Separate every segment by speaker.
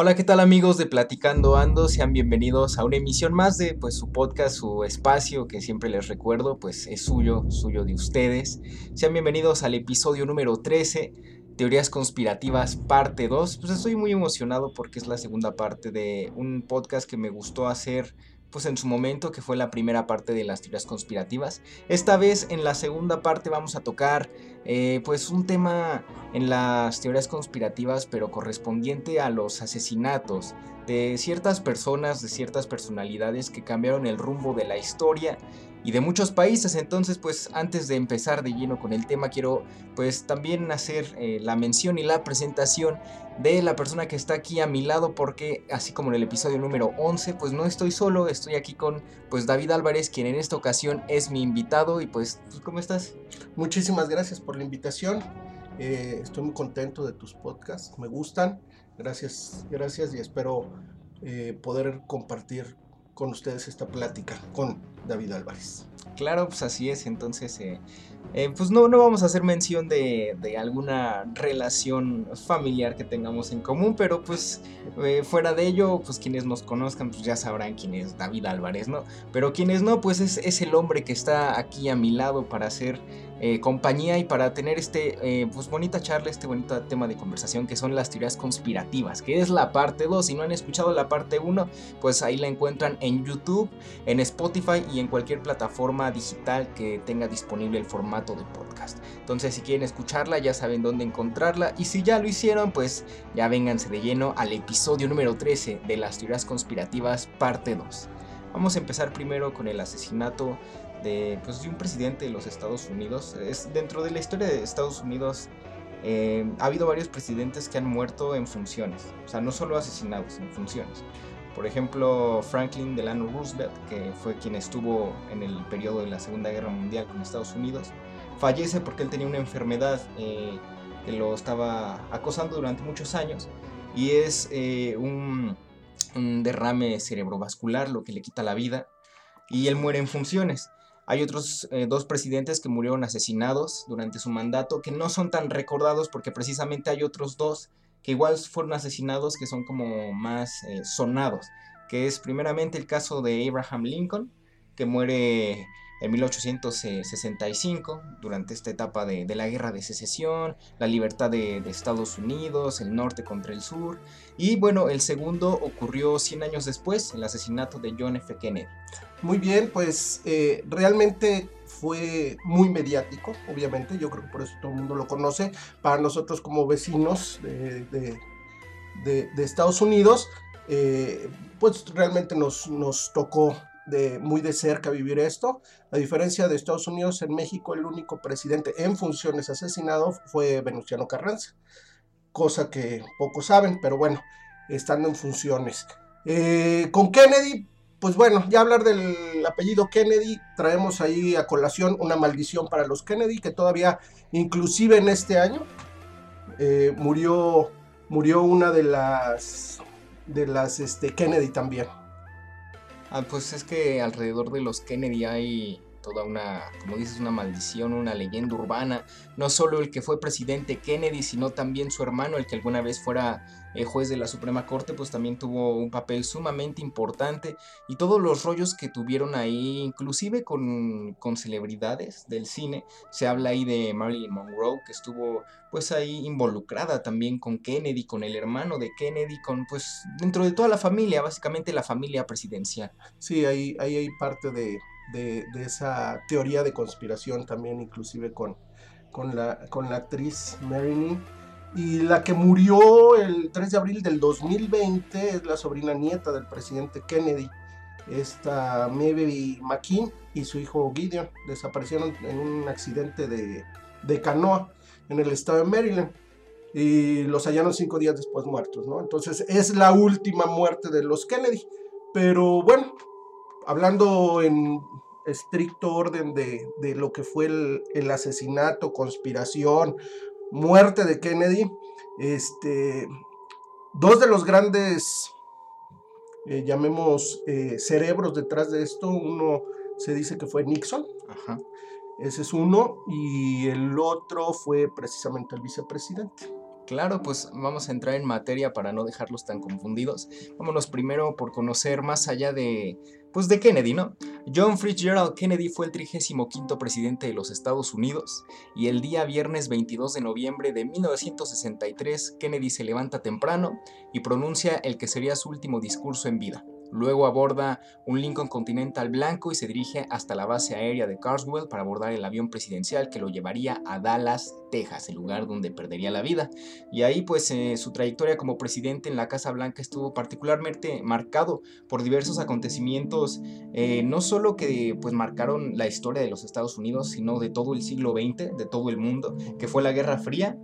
Speaker 1: Hola, ¿qué tal amigos de Platicando Ando? Sean bienvenidos a una emisión más de pues su podcast, su espacio que siempre les recuerdo, pues es suyo, suyo de ustedes. Sean bienvenidos al episodio número 13, Teorías conspirativas parte 2. Pues estoy muy emocionado porque es la segunda parte de un podcast que me gustó hacer pues en su momento, que fue la primera parte de las teorías conspirativas. Esta vez en la segunda parte vamos a tocar eh, pues un tema en las teorías conspirativas, pero correspondiente a los asesinatos de ciertas personas, de ciertas personalidades que cambiaron el rumbo de la historia y de muchos países. Entonces, pues antes de empezar de lleno con el tema, quiero pues también hacer eh, la mención y la presentación de la persona que está aquí a mi lado porque así como en el episodio número 11 pues no estoy solo, estoy aquí con pues David Álvarez quien en esta ocasión es mi invitado y pues, ¿cómo estás?
Speaker 2: Muchísimas gracias por la invitación, eh, estoy muy contento de tus podcasts, me gustan, gracias, gracias y espero eh, poder compartir con ustedes esta plática con David Álvarez.
Speaker 1: Claro, pues así es, entonces eh, eh, pues no, no vamos a hacer mención de, alguna relación familiar que tengamos en común, pero pues eh, fuera de ello, pues quienes nos conozcan pues ya sabrán quién es David Álvarez, ¿no? Pero quienes no, pues es, es el hombre que está aquí a mi lado para hacer eh, compañía y para tener este pues bonita charla, este bonito tema de conversación que son las teorías conspirativas, que es la parte 2. Si no han escuchado la parte 1, pues ahí la encuentran en YouTube, en Spotify y en cualquier plataforma digital que tenga disponible el formato de podcast. Entonces si quieren escucharla ya saben dónde encontrarla y si ya lo hicieron pues ya vénganse de lleno al episodio número 13 de las teorías conspirativas parte 2. Vamos a empezar primero con el asesinato de, pues, de un presidente de los Estados Unidos. Es, dentro de la historia de Estados Unidos eh, ha habido varios presidentes que han muerto en funciones, o sea, no solo asesinados, en funciones. Por ejemplo, Franklin Delano Roosevelt, que fue quien estuvo en el periodo de la Segunda Guerra Mundial con Estados Unidos, fallece porque él tenía una enfermedad eh, que lo estaba acosando durante muchos años y es eh, un, derrame cerebrovascular lo que le quita la vida y él muere en funciones. Hay otros eh, dos presidentes que murieron asesinados durante su mandato que no son tan recordados porque precisamente hay otros dos que igual fueron asesinados que son como más sonados, que es primeramente el caso de Abraham Lincoln, que muere en 1865, durante esta etapa de, la guerra de secesión, la libertad de, Estados Unidos, el norte contra el sur. Y bueno, el segundo ocurrió 100 años después, el asesinato de John F. Kennedy.
Speaker 2: Muy bien, pues eh, realmente fue muy mediático, obviamente, yo creo que por eso todo el mundo lo conoce, para nosotros como vecinos de, Estados Unidos, eh, pues realmente nos, nos tocó de, muy de cerca vivir esto. A diferencia de Estados Unidos, en México el único presidente en funciones asesinado fue Venustiano Carranza, cosa que pocos saben, pero bueno, estando en funciones. Eh, con Kennedy, pues bueno, ya hablar del apellido Kennedy, traemos ahí a colación una maldición para los Kennedy, que todavía, inclusive en este año, eh, murió, murió una de las, de las este, Kennedy también.
Speaker 1: Ah, pues es que alrededor de los Kennedy hay toda una, como dices, una maldición, una leyenda urbana. No solo el que fue presidente Kennedy, sino también su hermano, el que alguna vez fuera eh, juez de la Suprema Corte, pues también tuvo un papel sumamente importante. Y todos los rollos que tuvieron ahí, inclusive con, con celebridades del cine. Se habla ahí de Marilyn Monroe, que estuvo pues ahí involucrada también con Kennedy, con el hermano de Kennedy, con pues dentro de toda la familia, básicamente la familia presidencial.
Speaker 2: Sí, ahí, ahí hay parte de, de, esa teoría de conspiración también, inclusive con, con, la, con la actriz Marilyn. Y la que murió el 3 de abril del 2020 es la sobrina nieta del presidente Kennedy, esta Maeve McKean y su hijo Gideon. Desaparecieron en un accidente de, de canoa en el estado de Maryland y los hallaron cinco días después muertos, ¿no? Entonces es la última muerte de los Kennedy. Pero bueno, hablando en estricto orden de, lo que fue el, asesinato, conspiración, muerte de Kennedy, este, dos de los grandes, eh, llamemos, eh, cerebros detrás de esto, uno se dice que fue Nixon, ese es uno, y el otro fue precisamente el vicepresidente.
Speaker 1: Claro, pues vamos a entrar en materia para no dejarlos tan confundidos. Vámonos primero por conocer más allá de, pues de Kennedy, ¿no? John Fitzgerald Kennedy fue el 35 presidente de los Estados Unidos y el día viernes 22 de noviembre de 1963 Kennedy se levanta temprano y pronuncia el que sería su último discurso en vida. Luego aborda un Lincoln Continental blanco y se dirige hasta la base aérea de Carswell para abordar el avión presidencial que lo llevaría a Dallas, Texas, el lugar donde perdería la vida. Y ahí pues eh, su trayectoria como presidente en la Casa Blanca estuvo particularmente marcado por diversos acontecimientos, eh, no solo que pues marcaron la historia de los Estados Unidos, sino de todo el siglo XX, de todo el mundo, que fue la Guerra Fría,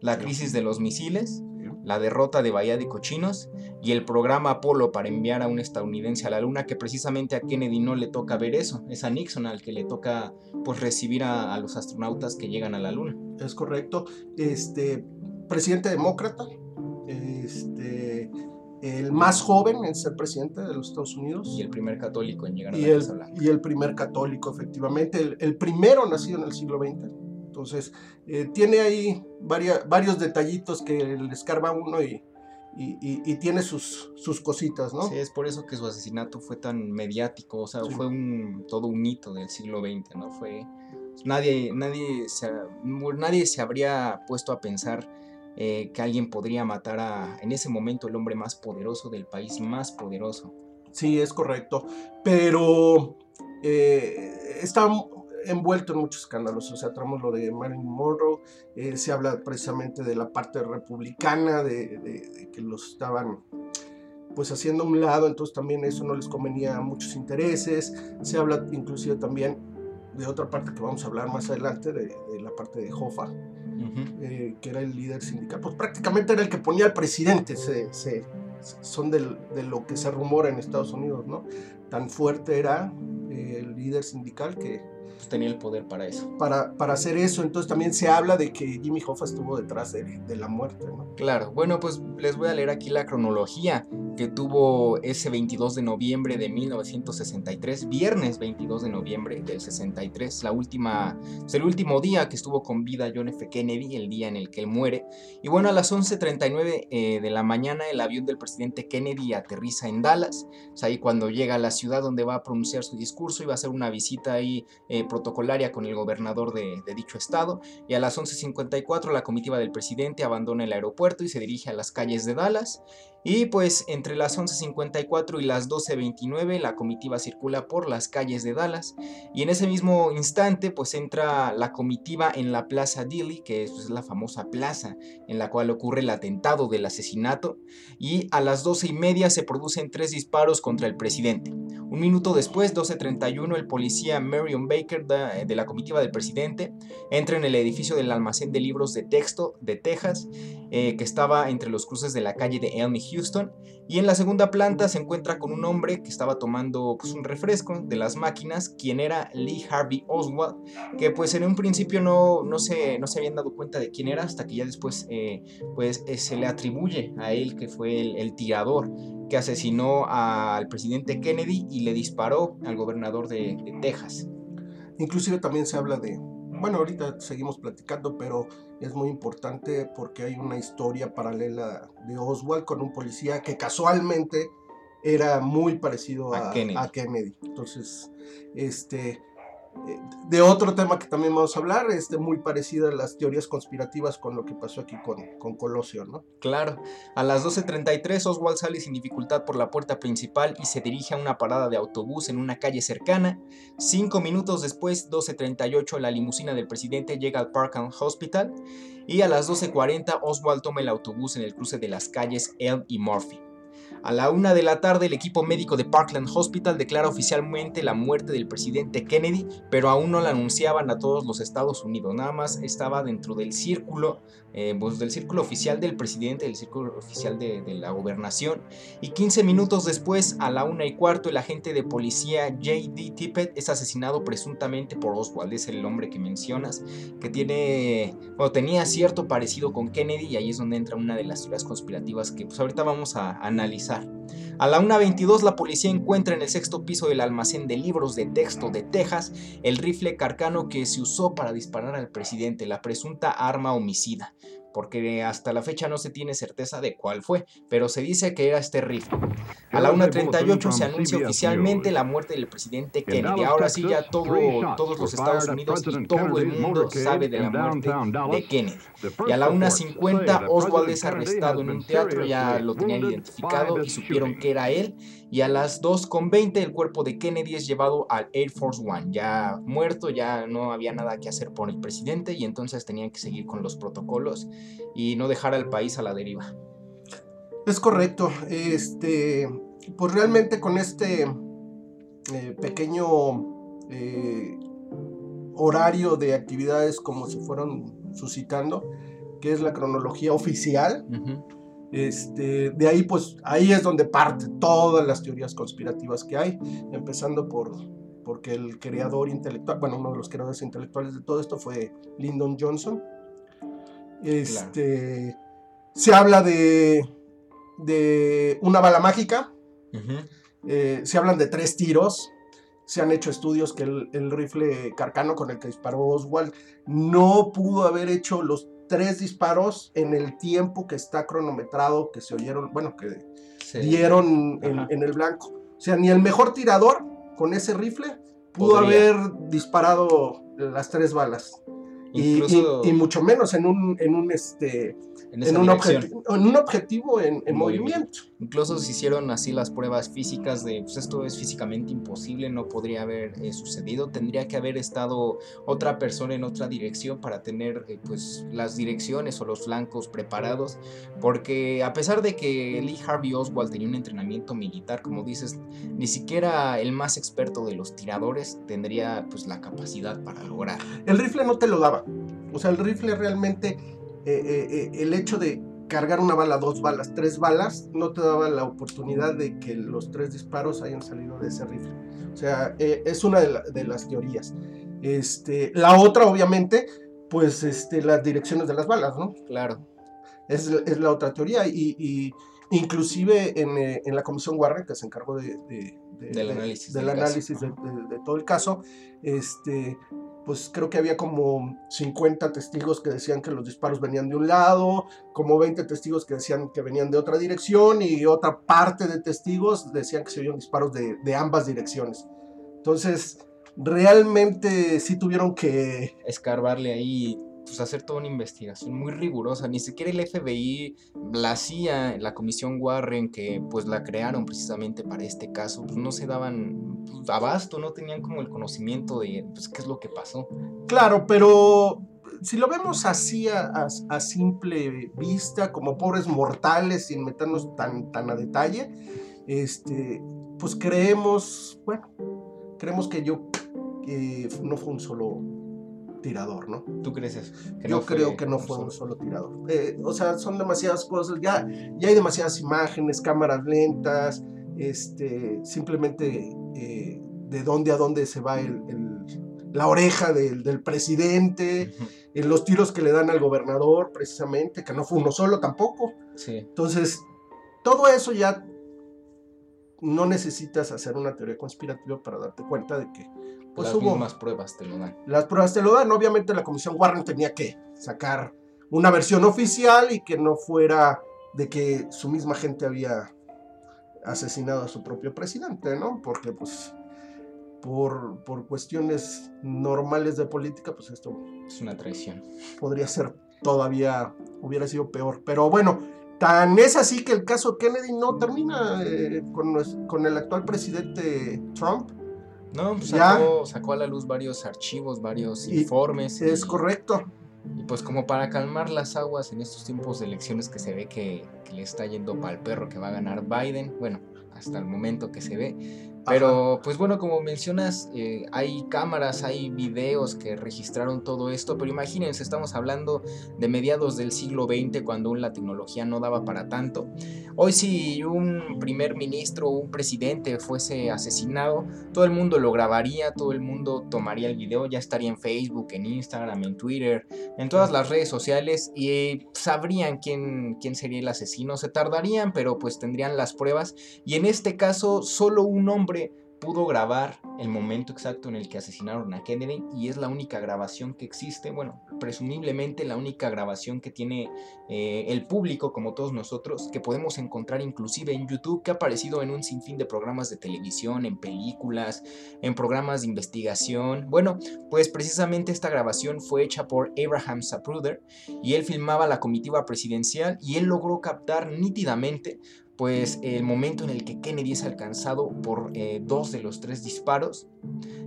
Speaker 1: la crisis de los misiles, la derrota de Bahía de Cochinos y el programa Apolo para enviar a un estadounidense a la Luna, que precisamente a Kennedy no le toca ver eso, es a Nixon al que le toca pues recibir a, los astronautas que llegan a la Luna.
Speaker 2: Es correcto, este presidente demócrata, este el más joven en ser presidente de los Estados Unidos.
Speaker 1: Y el primer católico en llegar a la
Speaker 2: Casa Blanca. Y el primer católico, efectivamente, el, el primero nacido en el siglo XX entonces, eh, tiene ahí varios detallitos que le escarba uno y, y, tiene sus, sus cositas, ¿no?
Speaker 1: Sí, es por eso que su asesinato fue tan mediático, o sea, fue un, todo un hito del siglo XX, ¿no? Fue, nadie, nadie, se, nadie se habría puesto a pensar eh, que alguien podría matar a, en ese momento, el hombre más poderoso del país, más poderoso.
Speaker 2: Sí, es correcto, pero eh, está envuelto en muchos escándalos. O sea, traemos lo de Marilyn Monroe, eh, se habla precisamente de la parte republicana, de, que los estaban pues haciendo a un lado, entonces también eso no les convenía a muchos intereses. Se habla inclusive también de otra parte que vamos a hablar más adelante, de, la parte de Hoffa, eh, que era el líder sindical. Pues prácticamente era el que ponía al presidente, se, son de lo que se rumora en Estados Unidos, ¿no? Tan fuerte era eh, el líder sindical que
Speaker 1: pues, tenía el poder para eso.
Speaker 2: Para, para hacer eso, entonces también se habla de que Jimmy Hoffa estuvo detrás de, de la muerte, ¿no?
Speaker 1: Claro, bueno, pues les voy a leer aquí la cronología que tuvo ese 22 de noviembre de 1963, viernes 22 de noviembre del 63, la última, pues, el último día que estuvo con vida John F. Kennedy, el día en el que él muere. Y bueno, a las 11.39 eh, de la mañana el avión del presidente Kennedy aterriza en Dallas, es ahí cuando llega a la ciudad donde va a pronunciar su discurso y va a hacer una visita ahí eh, protocolaria con el gobernador de, dicho estado y a las 11.54 la comitiva del presidente abandona el aeropuerto y se dirige a las calles de Dallas. Y pues entre las 11.54 y las 12.29 la comitiva circula por las calles de Dallas. Y en ese mismo instante pues entra la comitiva en la Plaza Dilly, que es pues, la famosa plaza en la cual ocurre el atentado del asesinato. Y a las 12 y media se producen tres disparos contra el presidente. Un minuto después, 12.31, el policía Marion Baker de, la comitiva del presidente entra en el edificio del almacén de libros de texto de Texas, eh, que estaba entre los cruces de la calle de Elm Houston, y en la segunda planta se encuentra con un hombre que estaba tomando pues, un refresco de las máquinas, quien era Lee Harvey Oswald, que pues en un principio no, no, se, no se habían dado cuenta de quién era hasta que ya después eh, pues, eh, se le atribuye a él que fue el, tirador que asesinó al presidente Kennedy y le disparó al gobernador de, Texas.
Speaker 2: Inclusive también se habla de, bueno, ahorita seguimos platicando, pero es muy importante porque hay una historia paralela de Oswald con un policía que casualmente era muy parecido a, a Kennedy. Entonces, este, de otro tema que también vamos a hablar, este, muy parecido a las teorías conspirativas con lo que pasó aquí con, con Colosio, ¿no?
Speaker 1: Claro. A las 12.33 Oswald sale sin dificultad por la puerta principal y se dirige a una parada de autobús en una calle cercana. Cinco minutos después, 12.38, la limusina del presidente llega al Parkland Hospital y a las 12.40 Oswald toma el autobús en el cruce de las calles Elm y Murphy. A la una de la tarde, el equipo médico de Parkland Hospital declara oficialmente la muerte del presidente Kennedy, pero aún no la anunciaban a todos los Estados Unidos. Nada más estaba dentro del círculo, eh, pues, del círculo oficial del presidente, del círculo oficial de, la gobernación. Y 15 minutos después, a la una y cuarto, el agente de policía J.D. Tippett es asesinado presuntamente por Oswald, es el hombre que mencionas, que tiene, bueno, tenía cierto parecido con Kennedy y ahí es donde entra una de las teorías conspirativas que pues ahorita vamos a analizar a la 1.22 la policía encuentra en el sexto piso del almacén de libros de texto de Texas el rifle carcano que se usó para disparar al presidente, la presunta arma homicida. Porque hasta la fecha no se tiene certeza de cuál fue, pero se dice que era este rifle. A la 1.38 se anuncia oficialmente la muerte del presidente Kennedy. Ahora sí ya todo, todos los Estados Unidos y todo el mundo sabe de la muerte de Kennedy. Y a la 1.50 Oswald es arrestado en un teatro, ya lo tenían identificado y supieron que era él. Y a las 2.20 el cuerpo de Kennedy es llevado al Air Force One, ya muerto, ya no había nada que hacer por el presidente y entonces tenían que seguir con los protocolos y no dejar al país a la deriva.
Speaker 2: Es correcto, este, pues realmente con este eh, pequeño eh, horario de actividades como se fueron suscitando, que es la cronología oficial, este, de ahí, pues, ahí es donde parte todas las teorías conspirativas que hay, empezando por porque el creador intelectual, bueno, uno de los creadores intelectuales de todo esto fue Lyndon Johnson. Este, se habla de, de una bala mágica, eh, se hablan de tres tiros, se han hecho estudios que el, el, rifle carcano con el que disparó Oswald no pudo haber hecho los tres disparos en el tiempo que está cronometrado, que se oyeron, bueno, que dieron en, el blanco. O sea, ni el mejor tirador con ese rifle pudo haber disparado las tres balas. Y, mucho menos en un, en un este en, un, objetivo en, movimiento.
Speaker 1: Incluso se hicieron así las pruebas físicas de, pues esto es físicamente imposible, no podría haber eh, sucedido, tendría que haber estado otra persona en otra dirección para tener eh, pues las direcciones o los flancos preparados, porque a pesar de que Lee Harvey Oswald tenía un entrenamiento militar, como dices, ni siquiera el más experto de los tiradores tendría pues la capacidad para lograr.
Speaker 2: El rifle no te lo daba, o sea, el rifle realmente eh, eh, eh, el hecho de cargar una bala, dos balas, tres balas, no te daba la oportunidad de que los tres disparos hayan salido de ese rifle. O sea, es una de, las teorías. Este, la otra, obviamente, pues este, las direcciones de las balas, ¿no?
Speaker 1: Claro.
Speaker 2: Es, la otra teoría. Y, inclusive en, la comisión Warren, que se encargó de,
Speaker 1: del análisis,
Speaker 2: del análisis de, todo el caso, este, pues creo que había como 50 testigos que decían que los disparos venían de un lado, como 20 testigos que decían que venían de otra dirección y otra parte de testigos decían que se oían disparos de, ambas direcciones. Entonces, realmente sí tuvieron que...
Speaker 1: Escarbarle ahí pues, hacer toda una investigación muy rigurosa. Ni siquiera el FBI, la CIA, la comisión Warren, que pues la crearon precisamente para este caso, pues no se daban pues, abasto, no tenían como el conocimiento de pues, qué es lo que pasó.
Speaker 2: Claro, pero si lo vemos así a, simple vista, como pobres mortales, sin meternos tan, tan a detalle, este, pues creemos, bueno, creemos que yo no fue un solo tirador, ¿no?
Speaker 1: ¿Tú crees eso?
Speaker 2: Yo creo que no fue un solo tirador. Eh, o sea, son demasiadas cosas, ya, ya hay demasiadas imágenes, cámaras lentas, este, simplemente eh, de dónde a dónde se va el, la oreja del, presidente, en los tiros que le dan al gobernador, precisamente, que no fue uno solo tampoco.
Speaker 1: Sí.
Speaker 2: Entonces, todo eso ya no necesitas hacer una teoría conspirativa para darte cuenta de que
Speaker 1: pues las mismas pruebas te lo dan.
Speaker 2: Las pruebas te lo dan. Obviamente la comisión Warren tenía que sacar una versión oficial y que no fuera de que su misma gente había asesinado a su propio presidente, ¿no? Porque pues por, por cuestiones normales de política, pues esto...
Speaker 1: Es una traición.
Speaker 2: Podría ser todavía, hubiera sido peor. Pero bueno, tan es así que el caso Kennedy no termina eh, con, con el actual presidente Trump
Speaker 1: no, pues sacó, sacó, a la luz varios archivos, varios informes.
Speaker 2: Es correcto.
Speaker 1: Y pues como para calmar las aguas en estos tiempos de elecciones que se ve que, que le está yendo para el perro que va a ganar Biden, bueno, hasta el momento que se ve, pero pues bueno, como mencionas, eh, hay cámaras, hay videos que registraron todo esto, pero imagínense, estamos hablando de mediados del siglo XX cuando la tecnología no daba para tanto. Hoy si un primer ministro o un presidente fuese asesinado, todo el mundo lo grabaría, todo el mundo tomaría el video, ya estaría en Facebook, en Instagram, en Twitter, en todas las redes sociales y sabrían quién, quién sería el asesino. Se tardarían, pero pues tendrían las pruebas y en este caso solo un hombre pudo grabar el momento exacto en el que asesinaron a Kennedy y es la única grabación que existe, bueno, presumiblemente la única grabación que tiene eh, el público, como todos nosotros, que podemos encontrar inclusive en YouTube, que ha aparecido en un sinfín de programas de televisión, en películas, en programas de investigación. Bueno, pues precisamente esta grabación fue hecha por Abraham Zapruder y él filmaba la comitiva presidencial y él logró captar nítidamente pues el momento en el que Kennedy es alcanzado por eh, dos de los tres disparos.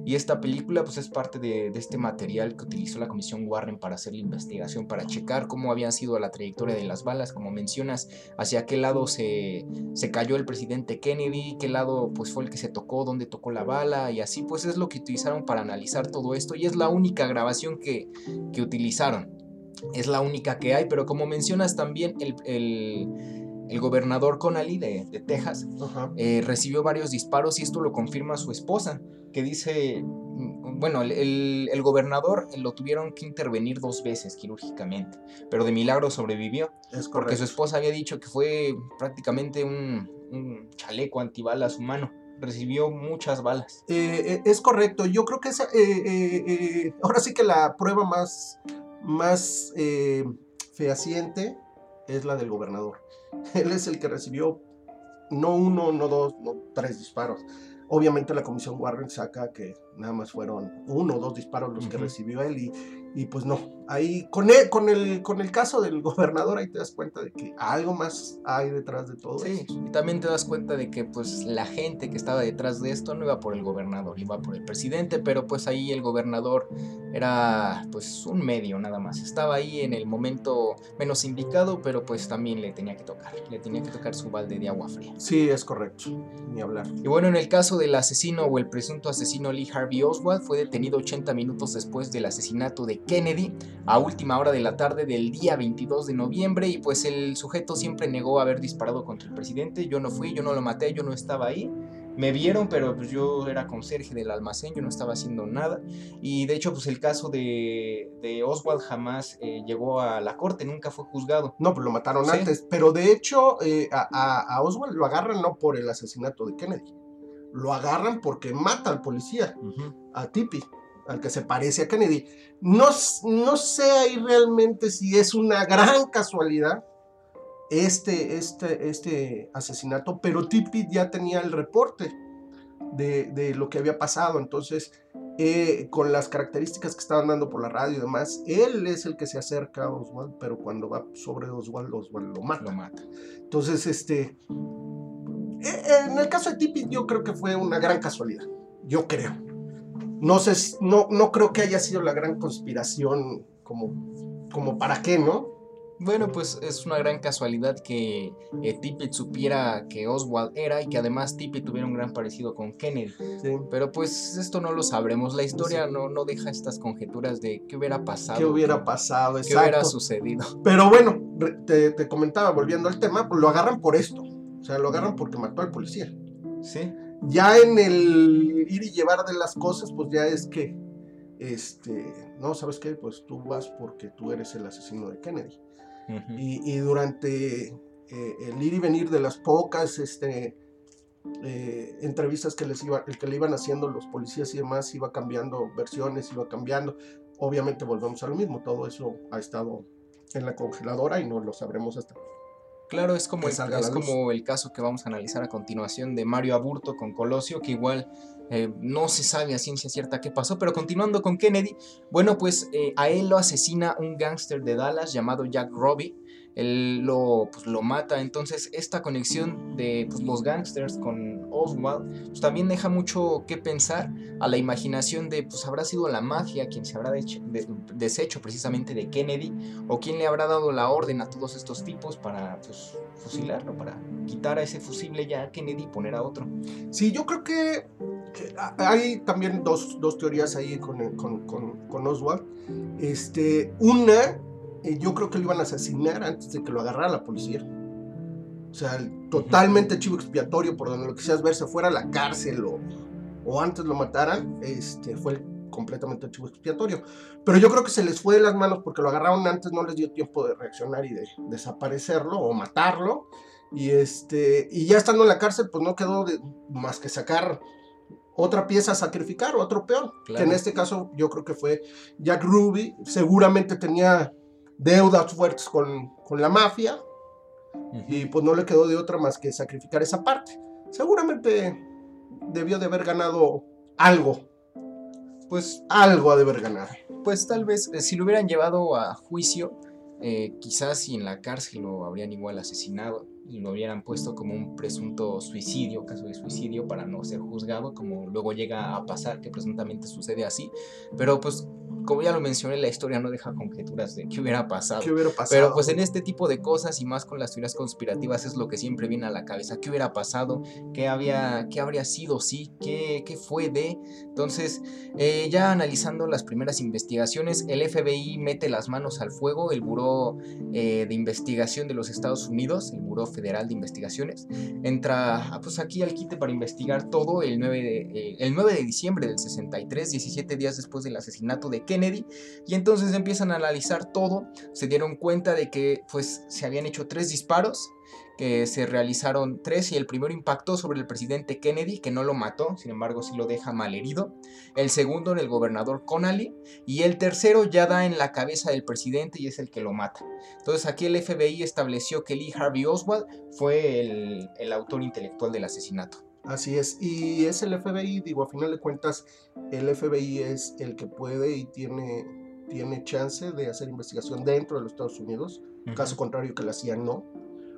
Speaker 1: Y esta película pues es parte de, este material que utilizó la Comisión Warren para hacer la investigación, para checar cómo había sido la trayectoria de las balas, como mencionas, hacia qué lado se, se cayó el presidente Kennedy, qué lado pues fue el que se tocó, dónde tocó la bala, y así pues es lo que utilizaron para analizar todo esto, y es la única grabación que, que utilizaron. Es la única que hay, pero como mencionas también el gobernador Connally de, de Texas eh, recibió varios disparos y esto lo confirma su esposa, que dice, mm, bueno, el, gobernador lo tuvieron que intervenir dos veces quirúrgicamente, pero de milagro sobrevivió.
Speaker 2: Es
Speaker 1: porque su esposa había dicho que fue prácticamente un, chaleco antibalas humano recibió muchas balas.
Speaker 2: Eh, eh, es correcto, yo creo que esa, ahora sí que la prueba más, más fehaciente es la del gobernador. Él es el que recibió no uno, no dos, no tres disparos. Obviamente la comisión Warren saca que nada más fueron uno o dos disparos los que recibió él y, y pues no, ahí con el, con, el, con el caso del gobernador ahí te das cuenta de que algo más hay detrás de todo
Speaker 1: sí, Y también te das cuenta de que pues la gente que estaba detrás de esto no iba por el gobernador, iba por el presidente, pero pues ahí el gobernador era pues un medio nada más. Estaba ahí en el momento menos indicado, pero pues también le tenía que tocar, le tenía que tocar su balde de agua fría.
Speaker 2: Sí, es correcto, ni hablar.
Speaker 1: Y bueno, en el caso del asesino o el presunto asesino Lee Harvey Oswald fue detenido 80 minutos después del asesinato de Kennedy a última hora de la tarde del día 22 de noviembre y pues el sujeto siempre negó haber disparado contra el presidente. Yo no fui, yo no lo maté, yo no estaba ahí. Me vieron, pero pues yo era conserje del almacén, yo no estaba haciendo nada. Y de hecho, pues el caso de, de Oswald jamás eh, llegó a la corte, nunca fue juzgado.
Speaker 2: No, pues lo mataron antes. Pero de hecho, eh, a, a, Oswald lo agarran no por el asesinato de Kennedy. Lo agarran porque mata al policía, a Tipi al que se parece a Kennedy. No, no sé ahí realmente si es una gran casualidad este, este, este asesinato, pero Tippit ya tenía el reporte de, lo que había pasado, entonces eh, con las características que estaban dando por la radio y demás, él es el que se acerca a Oswald, pero cuando va sobre Oswald, Oswald lo mata.
Speaker 1: Lo mata.
Speaker 2: Entonces, este, eh, en el caso de Tippit yo creo que fue una gran casualidad, yo creo no sé, no, no creo que haya sido la gran conspiración como, como para qué, ¿no?
Speaker 1: Bueno, pues es una gran casualidad que eh, Tippett supiera que Oswald era y que además Tippett tuviera un gran parecido con Kennedy. Pero pues esto no lo sabremos. La historia no, no deja estas conjeturas de qué hubiera pasado.
Speaker 2: ¿Qué hubiera pasado?
Speaker 1: Exacto. ¿Qué hubiera sucedido?
Speaker 2: Pero bueno, te, te comentaba, volviendo al tema, pues lo agarran por esto. O sea, lo agarran porque mató al policía.
Speaker 1: Sí.
Speaker 2: Ya en el ir y llevar de las cosas, pues ya es que, este, no, ¿sabes qué? Pues tú vas porque tú eres el asesino de Kennedy. y, durante eh, el ir y venir de las pocas este, eh, entrevistas que, les iba, el que le iban haciendo los policías y demás, iba cambiando versiones, iba cambiando. Obviamente volvemos a lo mismo, todo eso ha estado en la congeladora y no lo sabremos hasta
Speaker 1: Claro, es como, el, es como el caso que vamos a analizar a continuación de Mario Aburto con Colosio, que igual eh, no se sabe a ciencia cierta qué pasó, pero continuando con Kennedy, bueno, pues eh, a él lo asesina un gángster de Dallas llamado Jack Robbie, él lo, pues, lo mata. Entonces, esta conexión de pues, los gangsters con Oswald pues, también deja mucho que pensar a la imaginación de, pues, habrá sido la mafia quien se habrá deshecho precisamente de Kennedy, o quien le habrá dado la orden a todos estos tipos para pues, fusilarlo, para quitar a ese fusible ya a Kennedy y poner a otro.
Speaker 2: Sí, yo creo que hay también dos, dos teorías ahí con, con, con, con Oswald. Este, una yo creo que lo iban a asesinar antes de que lo agarrara la policía. O sea, totalmente chivo expiatorio por donde lo quisieras ver, se fuera a la cárcel o, o antes lo mataran, este, fue completamente chivo expiatorio. Pero yo creo que se les fue de las manos porque lo agarraron antes, no les dio tiempo de reaccionar y de desaparecerlo o matarlo. Y, este, y ya estando en la cárcel, pues no quedó más que sacar otra pieza a sacrificar, otro peón, que en este caso yo creo que fue Jack Ruby, seguramente tenía deudas fuertes con, con la mafia y pues no le quedó de otra más que sacrificar esa parte. Seguramente debió de haber ganado algo. Pues algo ha de haber ganado.
Speaker 1: Pues tal vez eh, si lo hubieran llevado a juicio, eh, quizás si en la cárcel lo habrían igual asesinado y lo hubieran puesto como un presunto suicidio, caso de suicidio, para no ser juzgado, como luego llega a pasar, que presuntamente sucede así. Pero pues como ya lo mencioné, la historia no deja conjeturas de qué hubiera pasado.
Speaker 2: ¿Qué hubiera pasado?
Speaker 1: Pero pues en este tipo de cosas y más con las teorías conspirativas es lo que siempre viene a la cabeza. ¿Qué hubiera pasado? ¿Qué, había, qué habría sido? ¿Sí? ¿Qué, qué fue de? Entonces, eh, ya analizando las primeras investigaciones, el FBI mete las manos al fuego, el Buró eh, de Investigación de los Estados Unidos, el Buró Federal de Investigaciones, entra pues aquí al quite para investigar todo el 9 de, eh, el 9 de diciembre del 63, 17 días después del asesinato de Kennedy y entonces empiezan a analizar todo, se dieron cuenta de que pues se habían hecho tres disparos, que se realizaron tres y el primero impactó sobre el presidente Kennedy, que no lo mató, sin embargo sí lo deja mal herido, el segundo en el gobernador Connally y el tercero ya da en la cabeza del presidente y es el que lo mata. Entonces aquí el FBI estableció que Lee Harvey Oswald fue el, el autor intelectual del asesinato.
Speaker 2: Así es, y es el FBI, digo, a final de cuentas, el FBI es el que puede y tiene, tiene chance de hacer investigación dentro de los Estados Unidos, caso contrario que la CIA no.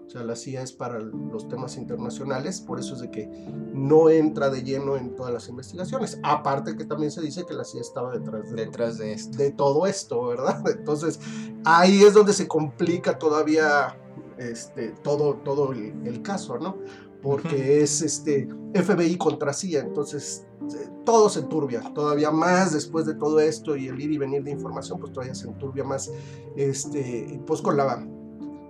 Speaker 2: O sea, la CIA es para los temas internacionales, por eso es de que no entra de lleno en todas las investigaciones. Aparte que también se dice que la CIA estaba detrás de,
Speaker 1: detrás de,
Speaker 2: de todo esto, ¿verdad? Entonces, ahí es donde se complica todavía este, todo, todo el, el caso, ¿no? Porque es este FBI contra CIA, entonces eh, todo se enturbia, todavía más después de todo esto y el ir y venir de información, pues todavía se enturbia más, este, pues con la,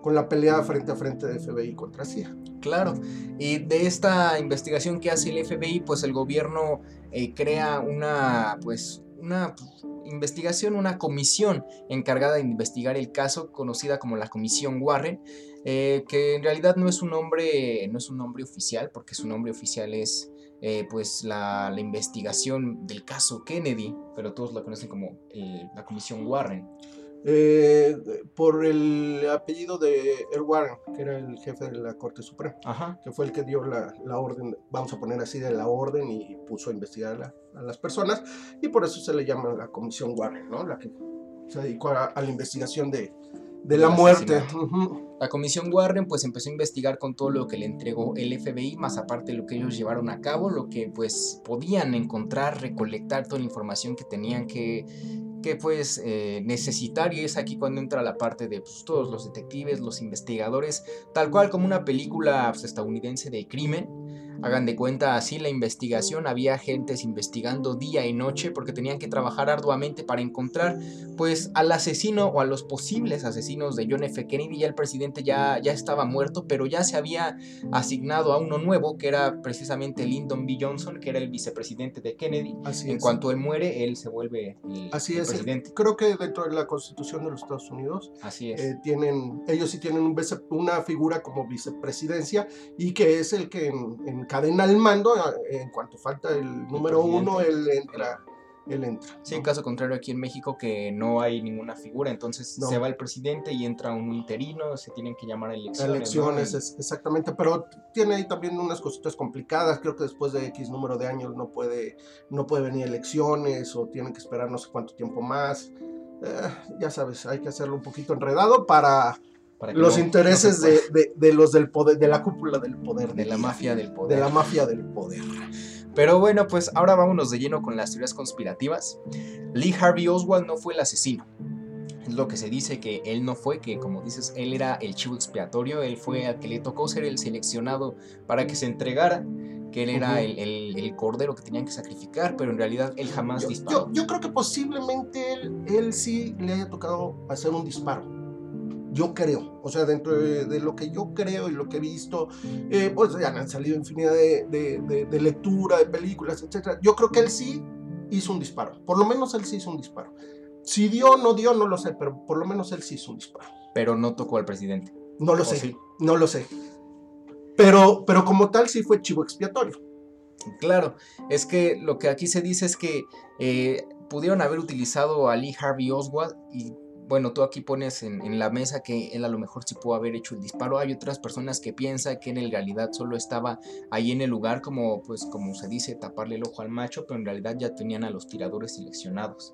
Speaker 2: con la pelea frente a frente de FBI contra CIA.
Speaker 1: Claro, y de esta investigación que hace el FBI, pues el gobierno eh, crea una, pues, una investigación, una comisión encargada de investigar el caso, conocida como la Comisión Warren, eh, que en realidad no es un nombre, no es un nombre oficial, porque su nombre oficial es eh, pues la, investigación del caso Kennedy, pero todos la conocen como la Comisión Warren.
Speaker 2: Eh, por el apellido de Earl Warren, que era el jefe de la Corte Suprema, que fue el que dio la, orden, vamos a poner así, de la orden y puso a investigar a, las personas, y por eso se le llama la Comisión Warren, ¿no? La que se dedicó a la investigación de, de la muerte.
Speaker 1: La comisión Warren pues empezó a investigar con todo lo que le entregó el FBI, más aparte de lo que ellos llevaron a cabo, lo que pues podían encontrar, recolectar toda la información que tenían que, que pues eh, necesitar y es aquí cuando entra la parte de pues, todos los detectives, los investigadores, tal cual como una película pues, estadounidense de crimen Hagan de cuenta así la investigación, había agentes investigando día y noche porque tenían que trabajar arduamente para encontrar pues al asesino o a los posibles asesinos de John F. Kennedy. Ya el presidente ya, ya estaba muerto, pero ya se había asignado a uno nuevo que era precisamente Lyndon B. Johnson, que era el vicepresidente de Kennedy. Así en cuanto él muere, él se vuelve el,
Speaker 2: así es. presidente. Creo que dentro de la constitución de los Estados Unidos,
Speaker 1: así es.
Speaker 2: Eh, tienen, ellos sí tienen un una figura como vicepresidencia y que es el que en cadena al mando, en cuanto falta el número uno, él entra. Él entra.
Speaker 1: Sí, en caso contrario aquí en México que no hay ninguna figura, entonces se va el presidente y entra un interino, se tienen que llamar a elecciones.
Speaker 2: Elecciones, exactamente, pero tiene ahí también unas cositas complicadas, creo que después de X número de años no puede, no puede venir elecciones o tienen que esperar no sé cuánto tiempo más. Eh, ya sabes, hay que hacerlo un poquito enredado para los intereses de, los del poder, de la cúpula del poder.
Speaker 1: De la mafia del poder.
Speaker 2: De la mafia del poder.
Speaker 1: Pero bueno, pues ahora vámonos de lleno con las teorías conspirativas. Lee Harvey Oswald no fue el asesino. Es lo que se dice que él no fue, que como dices, él era el chivo expiatorio, él fue al que le tocó ser el seleccionado para que se entregara, que él era el, cordero que tenían que sacrificar, pero en realidad él jamás disparó.
Speaker 2: Yo, creo que posiblemente él, él sí le haya tocado hacer un disparo yo creo, o sea, dentro de, lo que yo creo y lo que he visto, eh, pues ya han salido infinidad de, de, lectura, de películas, etc. Yo creo que él sí hizo un disparo, por lo menos él sí hizo un disparo. Si dio o no dio, no lo sé, pero por lo menos él sí hizo un disparo.
Speaker 1: Pero no tocó al presidente.
Speaker 2: No lo sé, no lo sé. Pero, pero como tal sí fue chivo expiatorio.
Speaker 1: Claro, es que lo que aquí se dice es que eh, pudieron haber utilizado a Lee Harvey Oswald y bueno, tú aquí pones en, la mesa que él a lo mejor sí pudo haber hecho el disparo. Hay otras personas que piensan que en realidad solo estaba ahí en el lugar como, pues, como se dice, taparle el ojo al macho, pero en realidad ya tenían a los tiradores seleccionados.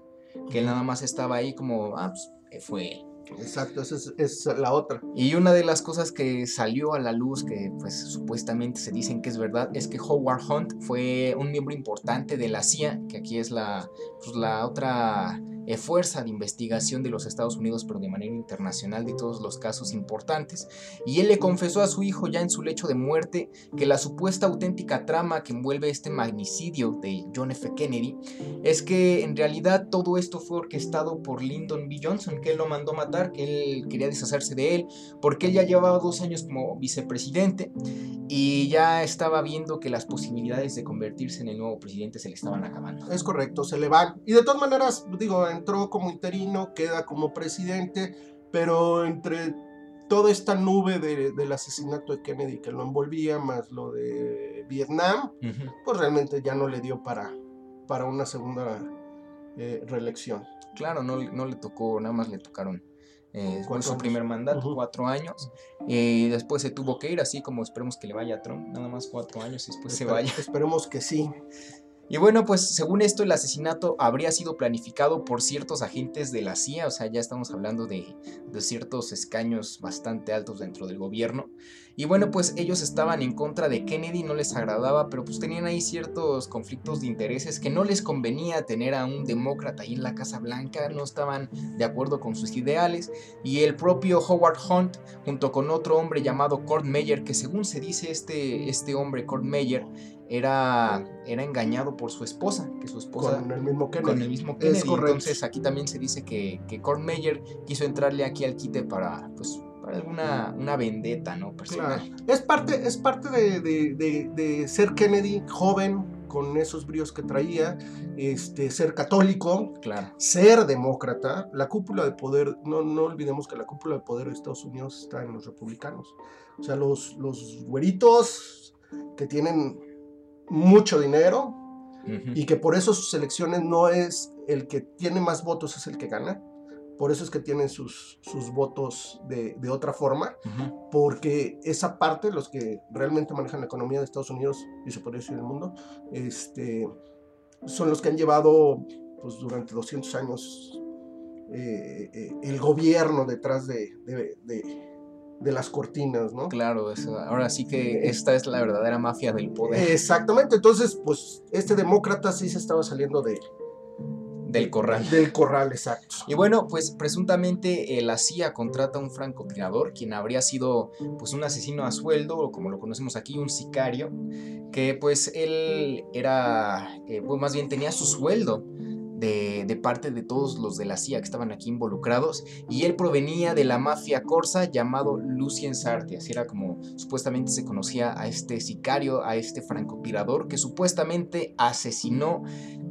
Speaker 1: Que él nada más estaba ahí como, ah, pues, eh, fue él.
Speaker 2: Exacto, esa es, la otra.
Speaker 1: Y una de las cosas que salió a la luz, que pues supuestamente se dicen que es verdad, es que Howard Hunt fue un miembro importante de la CIA, que aquí es la, pues, la otra fuerza de investigación de los Estados Unidos, pero de manera internacional de todos los casos importantes. Y él le confesó a su hijo ya en su lecho de muerte que la supuesta auténtica trama que envuelve este magnicidio de John F. Kennedy es que en realidad todo esto fue orquestado por Lyndon B. Johnson, que él lo mandó matar, que él quería deshacerse de él, porque él ya llevaba dos años como vicepresidente y ya estaba viendo que las posibilidades de convertirse en el nuevo presidente se le estaban acabando.
Speaker 2: Es correcto, se le van. Y de todas maneras, digo, en entró como interino, queda como presidente, pero entre toda esta nube del asesinato de Kennedy que lo envolvía, más lo de Vietnam, pues realmente ya no le dio para, para una segunda eh, reelección.
Speaker 1: Claro, no, no le tocó, nada más le tocaron eh, su primer mandato, cuatro años, y después se tuvo que ir, así como esperemos que le vaya a Trump, nada más cuatro años y después se vaya.
Speaker 2: Esperemos que sí.
Speaker 1: Y bueno, pues según esto el asesinato habría sido planificado por ciertos agentes de la CIA, o sea, ya estamos hablando de, ciertos escaños bastante altos dentro del gobierno. Y bueno, pues ellos estaban en contra de Kennedy, no les agradaba, pero pues tenían ahí ciertos conflictos de intereses que no les convenía tener a un demócrata ahí en la Casa Blanca, no estaban de acuerdo con sus ideales. Y el propio Howard Hunt, junto con otro hombre llamado Kurt Meyer, que según se dice este, este hombre, Kurt Meyer, era, era engañado por su esposa, que su esposa...
Speaker 2: Con el mismo Kennedy.
Speaker 1: Con el mismo Kennedy. Entonces aquí también se dice que, que Kurt Meyer quiso entrarle aquí al quite para, pues, para alguna una vendetta, ¿no?
Speaker 2: Personal. Es parte, es parte de, de, de, ser Kennedy joven, con esos bríos que traía, este, ser católico,
Speaker 1: claro.
Speaker 2: ser demócrata. La cúpula de poder, no, no olvidemos que la cúpula de poder de Estados Unidos está en los republicanos. O sea, los, los güeritos que tienen mucho dinero y que por eso sus elecciones no es el que tiene más votos es el que gana. Por eso es que tienen sus, sus votos de, de otra forma, porque esa parte, los que realmente manejan la economía de Estados Unidos y se podría decir el mundo, este, son los que han llevado pues, durante 200 años eh, eh, el gobierno detrás de, de, de las cortinas, ¿no?
Speaker 1: Claro, ahora sí que esta es la verdadera mafia del poder.
Speaker 2: Exactamente, entonces, pues este demócrata sí se estaba saliendo de...
Speaker 1: Del corral.
Speaker 2: Del corral, exacto.
Speaker 1: Y bueno, pues presuntamente eh, la CIA contrata a un francotirador, quien habría sido pues un asesino a sueldo, o como lo conocemos aquí, un sicario, que pues él era, eh, pues más bien tenía su sueldo de, parte de todos los de la CIA que estaban aquí involucrados y él provenía de la mafia corsa llamado Lucien Sarti, así era como supuestamente se conocía a este sicario, a este francotirador que supuestamente asesinó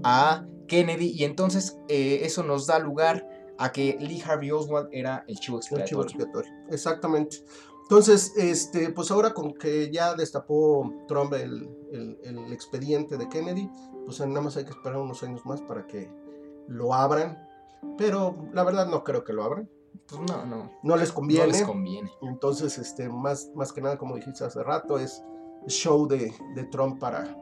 Speaker 1: a Kennedy y entonces eh, eso nos da lugar a que Lee Harvey Oswald era el chivo expiatorio.
Speaker 2: El chivo expiatorio, exactamente. Entonces, este, pues ahora con que ya destapó Trump el, el, expediente de Kennedy, pues nada más hay que esperar unos años más para que lo abran. Pero la verdad no creo que lo abran.
Speaker 1: Pues no, no.
Speaker 2: No les conviene.
Speaker 1: No les conviene.
Speaker 2: Entonces, este, más, más que nada, como dijiste hace rato, es show de, de Trump para,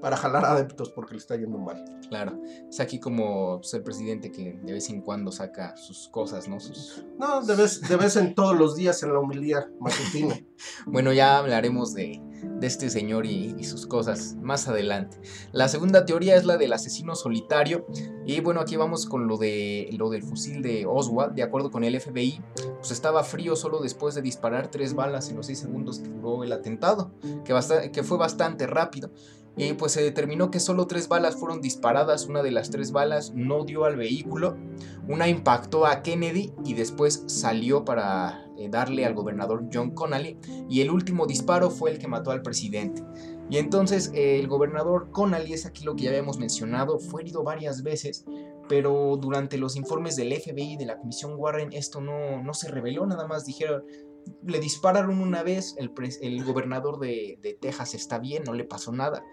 Speaker 2: para jalar adeptos porque le está yendo mal.
Speaker 1: Claro, es aquí como pues, el presidente que de vez en cuando saca sus cosas, ¿no? Sus...
Speaker 2: No, de vez, de vez en todos los días en la humildad matutina.
Speaker 1: bueno, ya hablaremos de, de este señor y, sus cosas más adelante. La segunda teoría es la del asesino solitario y bueno, aquí vamos con lo, de, lo del fusil de Oswald, de acuerdo con el FBI, pues estaba frío solo después de disparar tres balas en los seis segundos que duró el atentado, que, que fue bastante rápido y pues se determinó que solo tres balas fueron disparadas, una de las tres balas no dio al vehículo, una impactó a Kennedy y después salió para eh, darle al gobernador John Connally y el último disparo fue el que mató al presidente. Y entonces el gobernador Connally, es aquí lo que ya habíamos mencionado, fue herido varias veces, pero durante los informes del FBI de la Comisión Warren esto no, no se reveló, nada más dijeron, le dispararon una vez, el, el gobernador de, Texas está bien, no le pasó nada.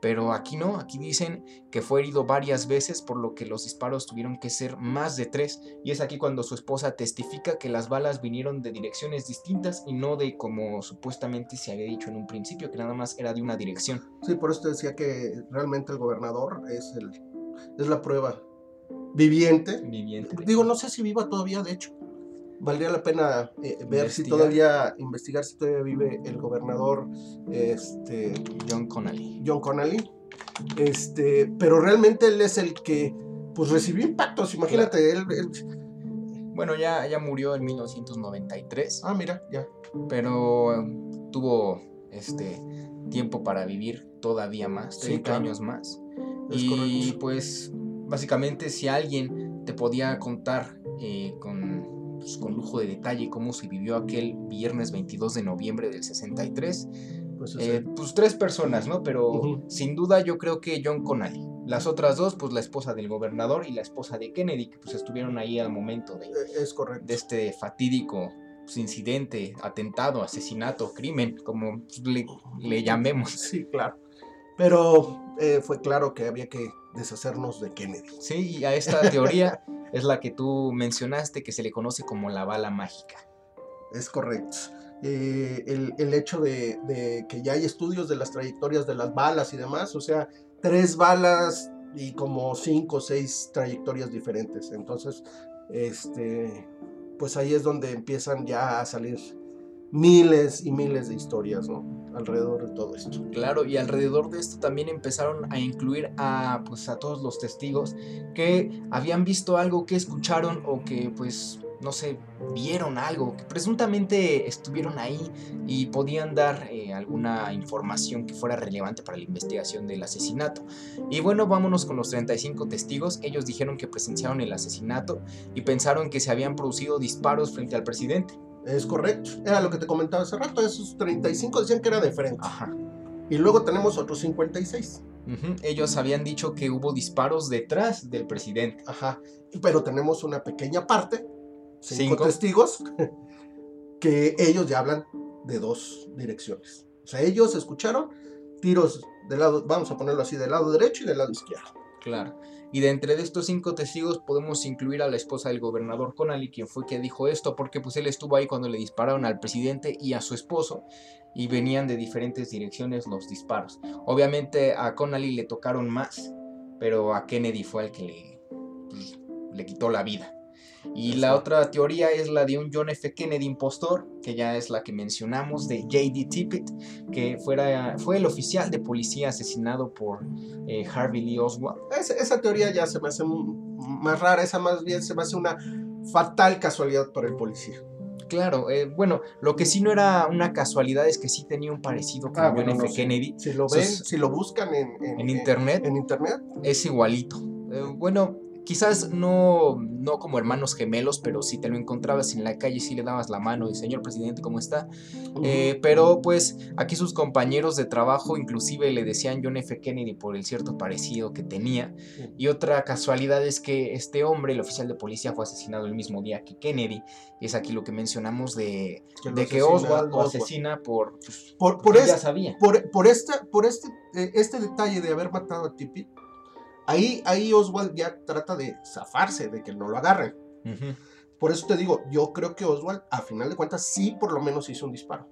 Speaker 1: Pero aquí no, aquí dicen que fue herido varias veces, por lo que los disparos tuvieron que ser más de tres. Y es aquí cuando su esposa testifica que las balas vinieron de direcciones distintas y no de como supuestamente se había dicho en un principio, que nada más era de una dirección.
Speaker 2: Sí, por eso te decía que realmente el gobernador es, el, es la prueba viviente.
Speaker 1: Viviente.
Speaker 2: Digo, no sé si viva todavía, de hecho. Valdría la pena eh, ver si todavía, investigar si todavía vive el gobernador este,
Speaker 1: John Connolly.
Speaker 2: John Connolly. Este, pero realmente él es el que pues recibió impactos, imagínate, él,
Speaker 1: Bueno, ya, ya murió en 1993.
Speaker 2: Ah, mira, ya.
Speaker 1: Pero tuvo este tiempo para vivir todavía más, 30 años más. y pues básicamente si alguien te podía contar eh, con pues, con lujo de detalle cómo se vivió aquel viernes 22 de noviembre del 63. Pues, eh, pues tres personas, ¿no? Pero sin duda yo creo que John Connally. Las otras dos, pues la esposa del gobernador y la esposa de Kennedy, que pues estuvieron ahí al momento de,
Speaker 2: e,
Speaker 1: de este fatídico pues, incidente, atentado, asesinato, crimen, como le, le llamemos.
Speaker 2: Sí, claro. Pero eh, fue claro que había que deshacernos de Kennedy.
Speaker 1: Sí, y a esta teoría es la que tú mencionaste, que se le conoce como la bala mágica.
Speaker 2: Es correcto. Eh, el, hecho de, que ya hay estudios de las trayectorias de las balas y demás, o sea, tres balas y como cinco o seis trayectorias diferentes. Entonces, este, pues ahí es donde empiezan ya a salir miles y miles de historias, ¿no? Alrededor de todo esto.
Speaker 1: Claro, y alrededor de esto también empezaron a incluir a, pues, a todos los testigos que habían visto algo, que escucharon o que, pues, no sé, vieron algo, que presuntamente estuvieron ahí y podían dar eh, alguna información que fuera relevante para la investigación del asesinato. Y bueno, vámonos con los 35 testigos. Ellos dijeron que presenciaron el asesinato y pensaron que se habían producido disparos frente al presidente.
Speaker 2: Es correcto. Era lo que te comentaba hace rato. Esos 35 decían que era de frente. Ajá. Y luego tenemos otros 56.
Speaker 1: Ellos habían dicho que hubo disparos detrás del presidente.
Speaker 2: Ajá. Pero tenemos una pequeña parte, cinco, testigos, que ellos ya hablan de dos direcciones. O sea, ellos escucharon tiros del lado, vamos a ponerlo así, del lado derecho y del lado izquierdo.
Speaker 1: Claro. Y de entre estos cinco testigos podemos incluir a la esposa del gobernador Connally, quien fue que dijo esto, porque pues él estuvo ahí cuando le dispararon al presidente y a su esposo, y venían de diferentes direcciones los disparos. Obviamente a Connally le tocaron más, pero a Kennedy fue el que pues, le quitó la vida. Y la otra teoría es la de un John F. Kennedy impostor, que ya es la que mencionamos, de J.D. Tippett, que fuera, fue el oficial de policía asesinado por eh, Harvey Lee Oswald.
Speaker 2: esa teoría ya se me hace más rara, esa más bien se me hace una fatal casualidad para el policía.
Speaker 1: Claro, eh, bueno, lo que sí no era una casualidad es que sí tenía un parecido con ah, John F. Kennedy.
Speaker 2: Si lo ven, si lo buscan en,
Speaker 1: internet,
Speaker 2: en internet,
Speaker 1: es igualito. Eh, bueno, Quizás no, no como hermanos gemelos, pero si te lo encontrabas en la calle, si le dabas la mano y señor presidente, ¿cómo está? Eh, pero pues aquí sus compañeros de trabajo inclusive le decían John F. Kennedy por el cierto parecido que tenía. Y otra casualidad es que este hombre, el oficial de policía, fue asesinado el mismo día que Kennedy. Es aquí lo que mencionamos de que, de que Oswald lo asesina por...
Speaker 2: Pues, por, por, ya sabía. Por, por, esta, por este, eh, este detalle de haber matado a Tippit Ahí, ahí Oswald ya trata de zafarse, de que no lo agarren. Por eso te digo, yo creo que Oswald, a final de cuentas, sí por lo menos hizo un disparo.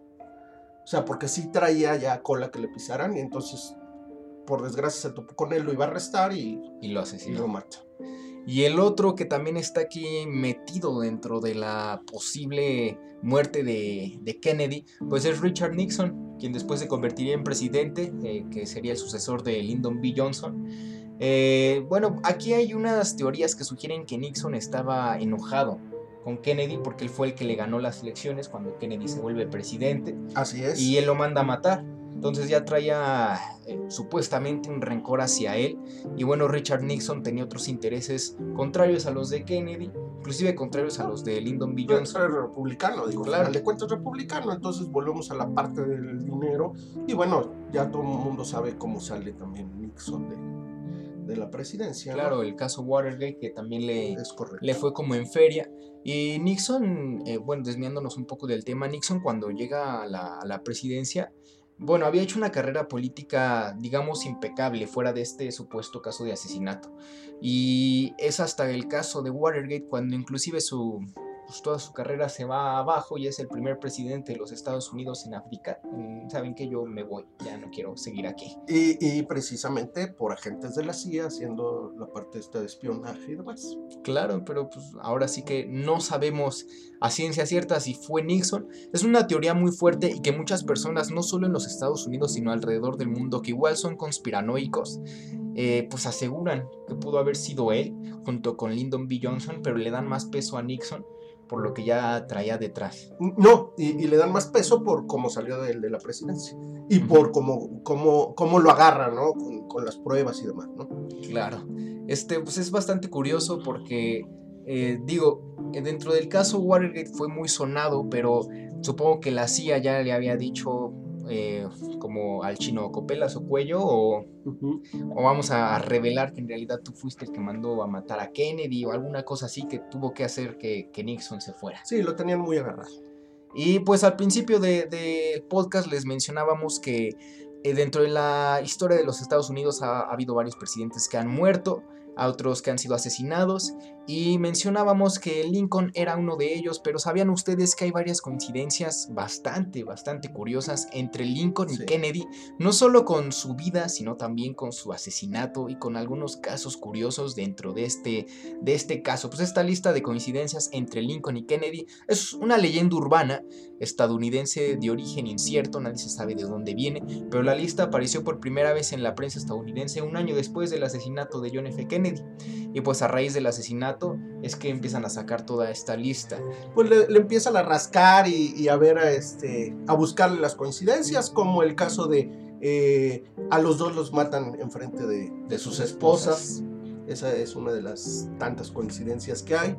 Speaker 2: O sea, porque sí traía ya cola que le pisaran y entonces, por desgracia, se topó con él, lo iba a arrestar y,
Speaker 1: y lo asesinó.
Speaker 2: Y lo mata.
Speaker 1: Y el otro que también está aquí metido dentro de la posible muerte de, Kennedy, pues es Richard Nixon, quien después se convertiría en presidente, eh, que sería el sucesor de Lyndon B. Johnson. Eh, bueno, aquí hay unas teorías que sugieren que Nixon estaba enojado con Kennedy porque él fue el que le ganó las elecciones cuando Kennedy se vuelve presidente.
Speaker 2: Así es.
Speaker 1: Y él lo manda a matar. Entonces ya traía eh, supuestamente un rencor hacia él. Y bueno, Richard Nixon tenía otros intereses contrarios a los de Kennedy, inclusive contrarios a los de Lyndon B. Johnson.
Speaker 2: Era republicano, digo, claro. de cuentas republicano. Entonces volvemos a la parte del dinero. Y bueno, ya todo el mundo sabe cómo sale también Nixon de, de la presidencia.
Speaker 1: Claro, el caso Watergate que también le, le fue como en feria. Y Nixon, eh, bueno, desviándonos un poco del tema, Nixon cuando llega a la, presidencia, bueno, había hecho una carrera política, digamos, impecable fuera de este supuesto caso de asesinato. Y es hasta el caso de Watergate cuando inclusive su, pues, toda su carrera se va abajo y es el primer presidente de los Estados Unidos en África. Mm, saben que yo me voy, ya no quiero seguir aquí.
Speaker 2: Y, precisamente por agentes de la CIA haciendo la parte esta de espionaje y demás.
Speaker 1: Claro, pero pues ahora sí que no sabemos a ciencia cierta si fue Nixon. Es una teoría muy fuerte y que muchas personas, no solo en los Estados Unidos, sino alrededor del mundo, que igual son conspiranoicos, eh, pues aseguran que pudo haber sido él junto con Lyndon B. Johnson, pero le dan más peso a Nixon por lo que ya traía detrás.
Speaker 2: No, y, le dan más peso por cómo salió de, de la presidencia y por cómo, cómo, cómo, lo agarra, ¿no? Con, las pruebas y demás, ¿no?
Speaker 1: Claro. Este, pues es bastante curioso porque, eh, digo, dentro del caso Watergate fue muy sonado, pero supongo que la CIA ya le había dicho eh, como al chino copelas o cuello o, o, vamos a revelar que en realidad tú fuiste el que mandó a matar a Kennedy o alguna cosa así que tuvo que hacer que, Nixon se fuera.
Speaker 2: Sí, lo tenían muy agarrado.
Speaker 1: Y pues al principio del de podcast les mencionábamos que eh, dentro de la historia de los Estados Unidos ha, ha habido varios presidentes que han muerto a otros que han sido asesinados y mencionábamos que Lincoln era uno de ellos, pero ¿sabían ustedes que hay varias coincidencias bastante, bastante curiosas entre Lincoln y Kennedy? No solo con su vida, sino también con su asesinato y con algunos casos curiosos dentro de este, de este caso. Pues esta lista de coincidencias entre Lincoln y Kennedy es una leyenda urbana estadounidense de origen incierto, nadie se sabe de dónde viene, pero la lista apareció por primera vez en la prensa estadounidense un año después del asesinato de John F. Kennedy. Y pues a raíz del asesinato es que empiezan a sacar toda esta lista.
Speaker 2: Pues le, empiezan a rascar y, a ver, a, este, a buscarle las coincidencias, como el caso de eh, a los dos los matan enfrente de, de sus esposas. Esa es una de las tantas coincidencias que hay.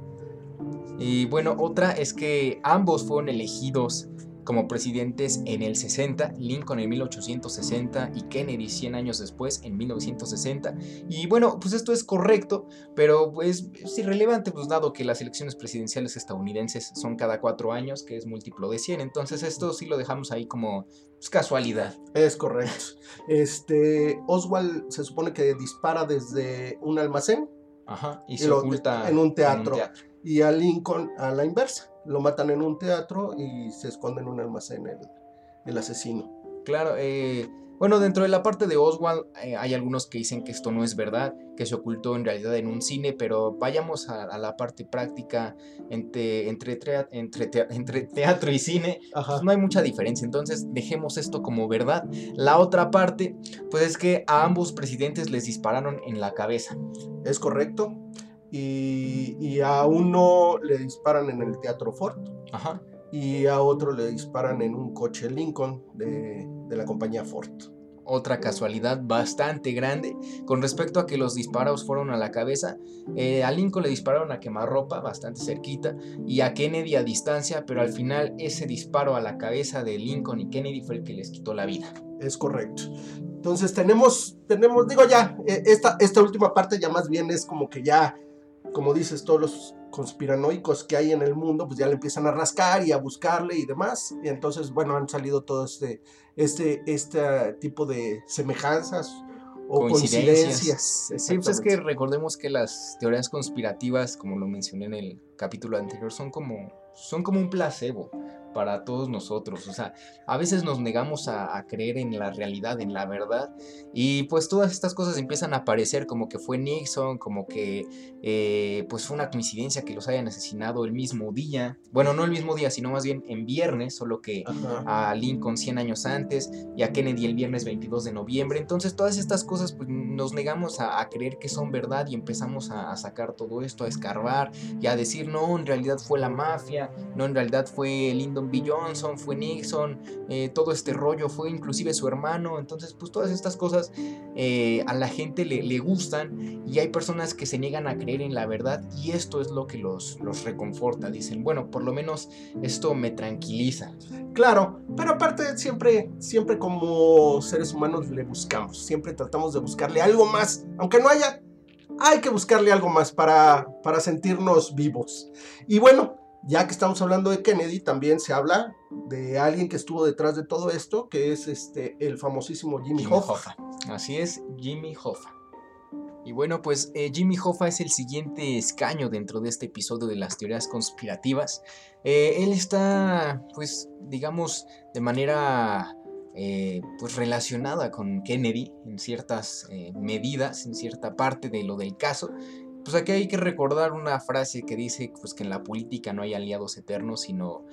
Speaker 1: Y bueno, otra es que ambos fueron elegidos como presidentes en el 60, Lincoln en 1860 y Kennedy 100 años después en 1960. Y bueno, pues esto es correcto, pero pues es irrelevante, pues dado que las elecciones presidenciales estadounidenses son cada cuatro años, que es múltiplo de 100, entonces esto sí lo dejamos ahí como pues, casualidad.
Speaker 2: Es correcto. Este, Oswald se supone que dispara desde un almacén.
Speaker 1: Ajá, y, se oculta
Speaker 2: En un teatro. Y a Lincoln a la inversa lo matan en un teatro y se esconde en un almacén el, el asesino.
Speaker 1: Claro, eh, bueno, dentro de la parte de Oswald eh, hay algunos que dicen que esto no es verdad, que se ocultó en realidad en un cine, pero vayamos a, la parte práctica entre, entre, entre, entre teatro y cine, pues no hay mucha diferencia, entonces dejemos esto como verdad. La otra parte, pues es que a ambos presidentes les dispararon en la cabeza.
Speaker 2: Es correcto y, a uno le disparan en el Teatro Ford y a otro le disparan en un coche Lincoln de, la compañía Ford.
Speaker 1: Otra casualidad bastante grande con respecto a que los disparos fueron a la cabeza. Eh, a Lincoln le dispararon a quemarropa bastante cerquita y a Kennedy a distancia, pero al final ese disparo a la cabeza de Lincoln y Kennedy fue el que les quitó la vida.
Speaker 2: Es correcto. Entonces tenemos, tenemos, digo ya, eh, esta, esta última parte ya más bien es como que ya como dices, todos los conspiranoicos que hay en el mundo, pues ya le empiezan a rascar y a buscarle y demás. Y entonces, bueno, han salido todo este, este, este tipo de semejanzas o coincidencias.
Speaker 1: Sí, pues es que recordemos que las teorías conspirativas, como lo mencioné en el capítulo anterior, son como, son como un placebo para todos nosotros. O sea, a veces nos negamos a, creer en la realidad, en la verdad, y pues todas estas cosas empiezan a aparecer como que fue Nixon, como que eh, pues fue una coincidencia que los hayan asesinado el mismo día. Bueno, no el mismo día, sino más bien en viernes, solo que a Lincoln 100 años antes y a Kennedy el viernes 22 de noviembre. Entonces todas estas cosas pues nos negamos a, creer que son verdad y empezamos a, a sacar todo esto, a escarbar y a decir, no, en realidad fue la mafia, no, en realidad fue Lyndon B. Johnson, fue Nixon, eh, todo este rollo, fue inclusive su hermano. Entonces, pues todas estas cosas eh, a la gente le, le, gustan y hay personas que se niegan a creer en la verdad y esto es lo que los, los reconforta. Dicen, bueno, por lo menos esto me tranquiliza.
Speaker 2: Claro, pero aparte siempre, siempre como seres humanos le buscamos, siempre tratamos de buscarle algo más, aunque no haya, hay que buscarle algo más para, para sentirnos vivos. Y bueno, ya que estamos hablando de Kennedy, también se habla de alguien que estuvo detrás de todo esto, que es este el famosísimo Jimmy, Hoffa.
Speaker 1: Así es, Jimmy Hoffa. Y bueno, pues eh, Jimmy Hoffa es el siguiente escaño dentro de este episodio de las teorías conspirativas. Eh, él está, pues, digamos, de manera eh, pues relacionada con Kennedy en ciertas medidas, en cierta parte de lo del caso. Pues aquí hay que recordar una frase que dice pues, que en la política no hay aliados eternos, sino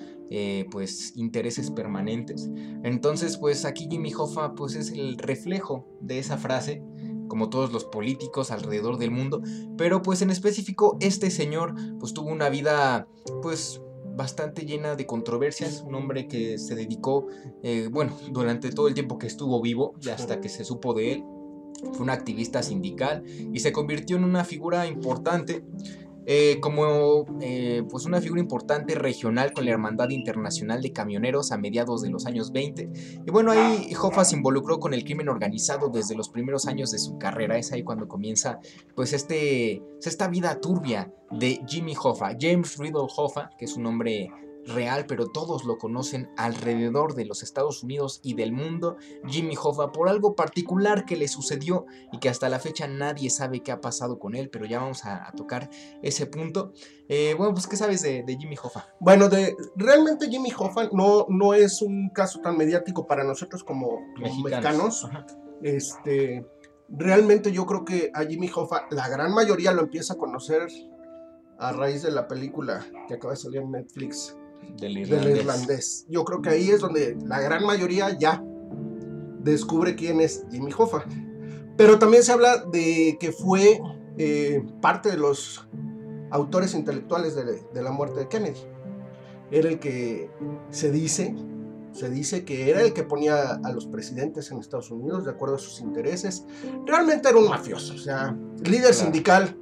Speaker 1: pues intereses permanentes. Entonces, pues aquí Jimmy Hoffa pues, es el reflejo de esa frase como todos los políticos alrededor del mundo, pero pues en específico este señor pues tuvo una vida pues bastante llena de controversias, un hombre que se dedicó, eh, bueno, durante todo el tiempo que estuvo vivo y hasta que se supo de él, fue un activista sindical y se convirtió en una figura importante eh, como eh, pues una figura importante regional con la Hermandad Internacional de Camioneros a mediados de los años 20. Y bueno, ahí Hoffa se involucró con el crimen organizado desde los primeros años de su carrera. Es ahí cuando comienza pues este, esta vida turbia de Jimmy Hoffa, James Riddle Hoffa, que es un nombre real, pero todos lo conocen alrededor de los Estados Unidos y del mundo, Jimmy Hoffa, por algo particular que le sucedió y que hasta la fecha nadie sabe qué ha pasado con él, pero ya vamos a, tocar ese punto. Eh, bueno, pues, ¿qué sabes de, Jimmy Hoffa?
Speaker 2: Bueno, de, realmente Jimmy Hoffa no, no es un caso tan mediático para nosotros como, mexicanos. Este, realmente yo creo que a Jimmy Hoffa la gran mayoría lo empieza a conocer a raíz de la película que acaba de salir en Netflix,
Speaker 1: del irlandés.
Speaker 2: Yo creo que ahí es donde la gran mayoría ya descubre quién es Jimmy Hoffa. Pero también se habla de que fue eh, parte de los autores intelectuales de, la muerte de Kennedy. Era el que se dice, se dice que era el que ponía a los presidentes en Estados Unidos de acuerdo a sus intereses. Realmente era un mafioso, o sea, líder sindical.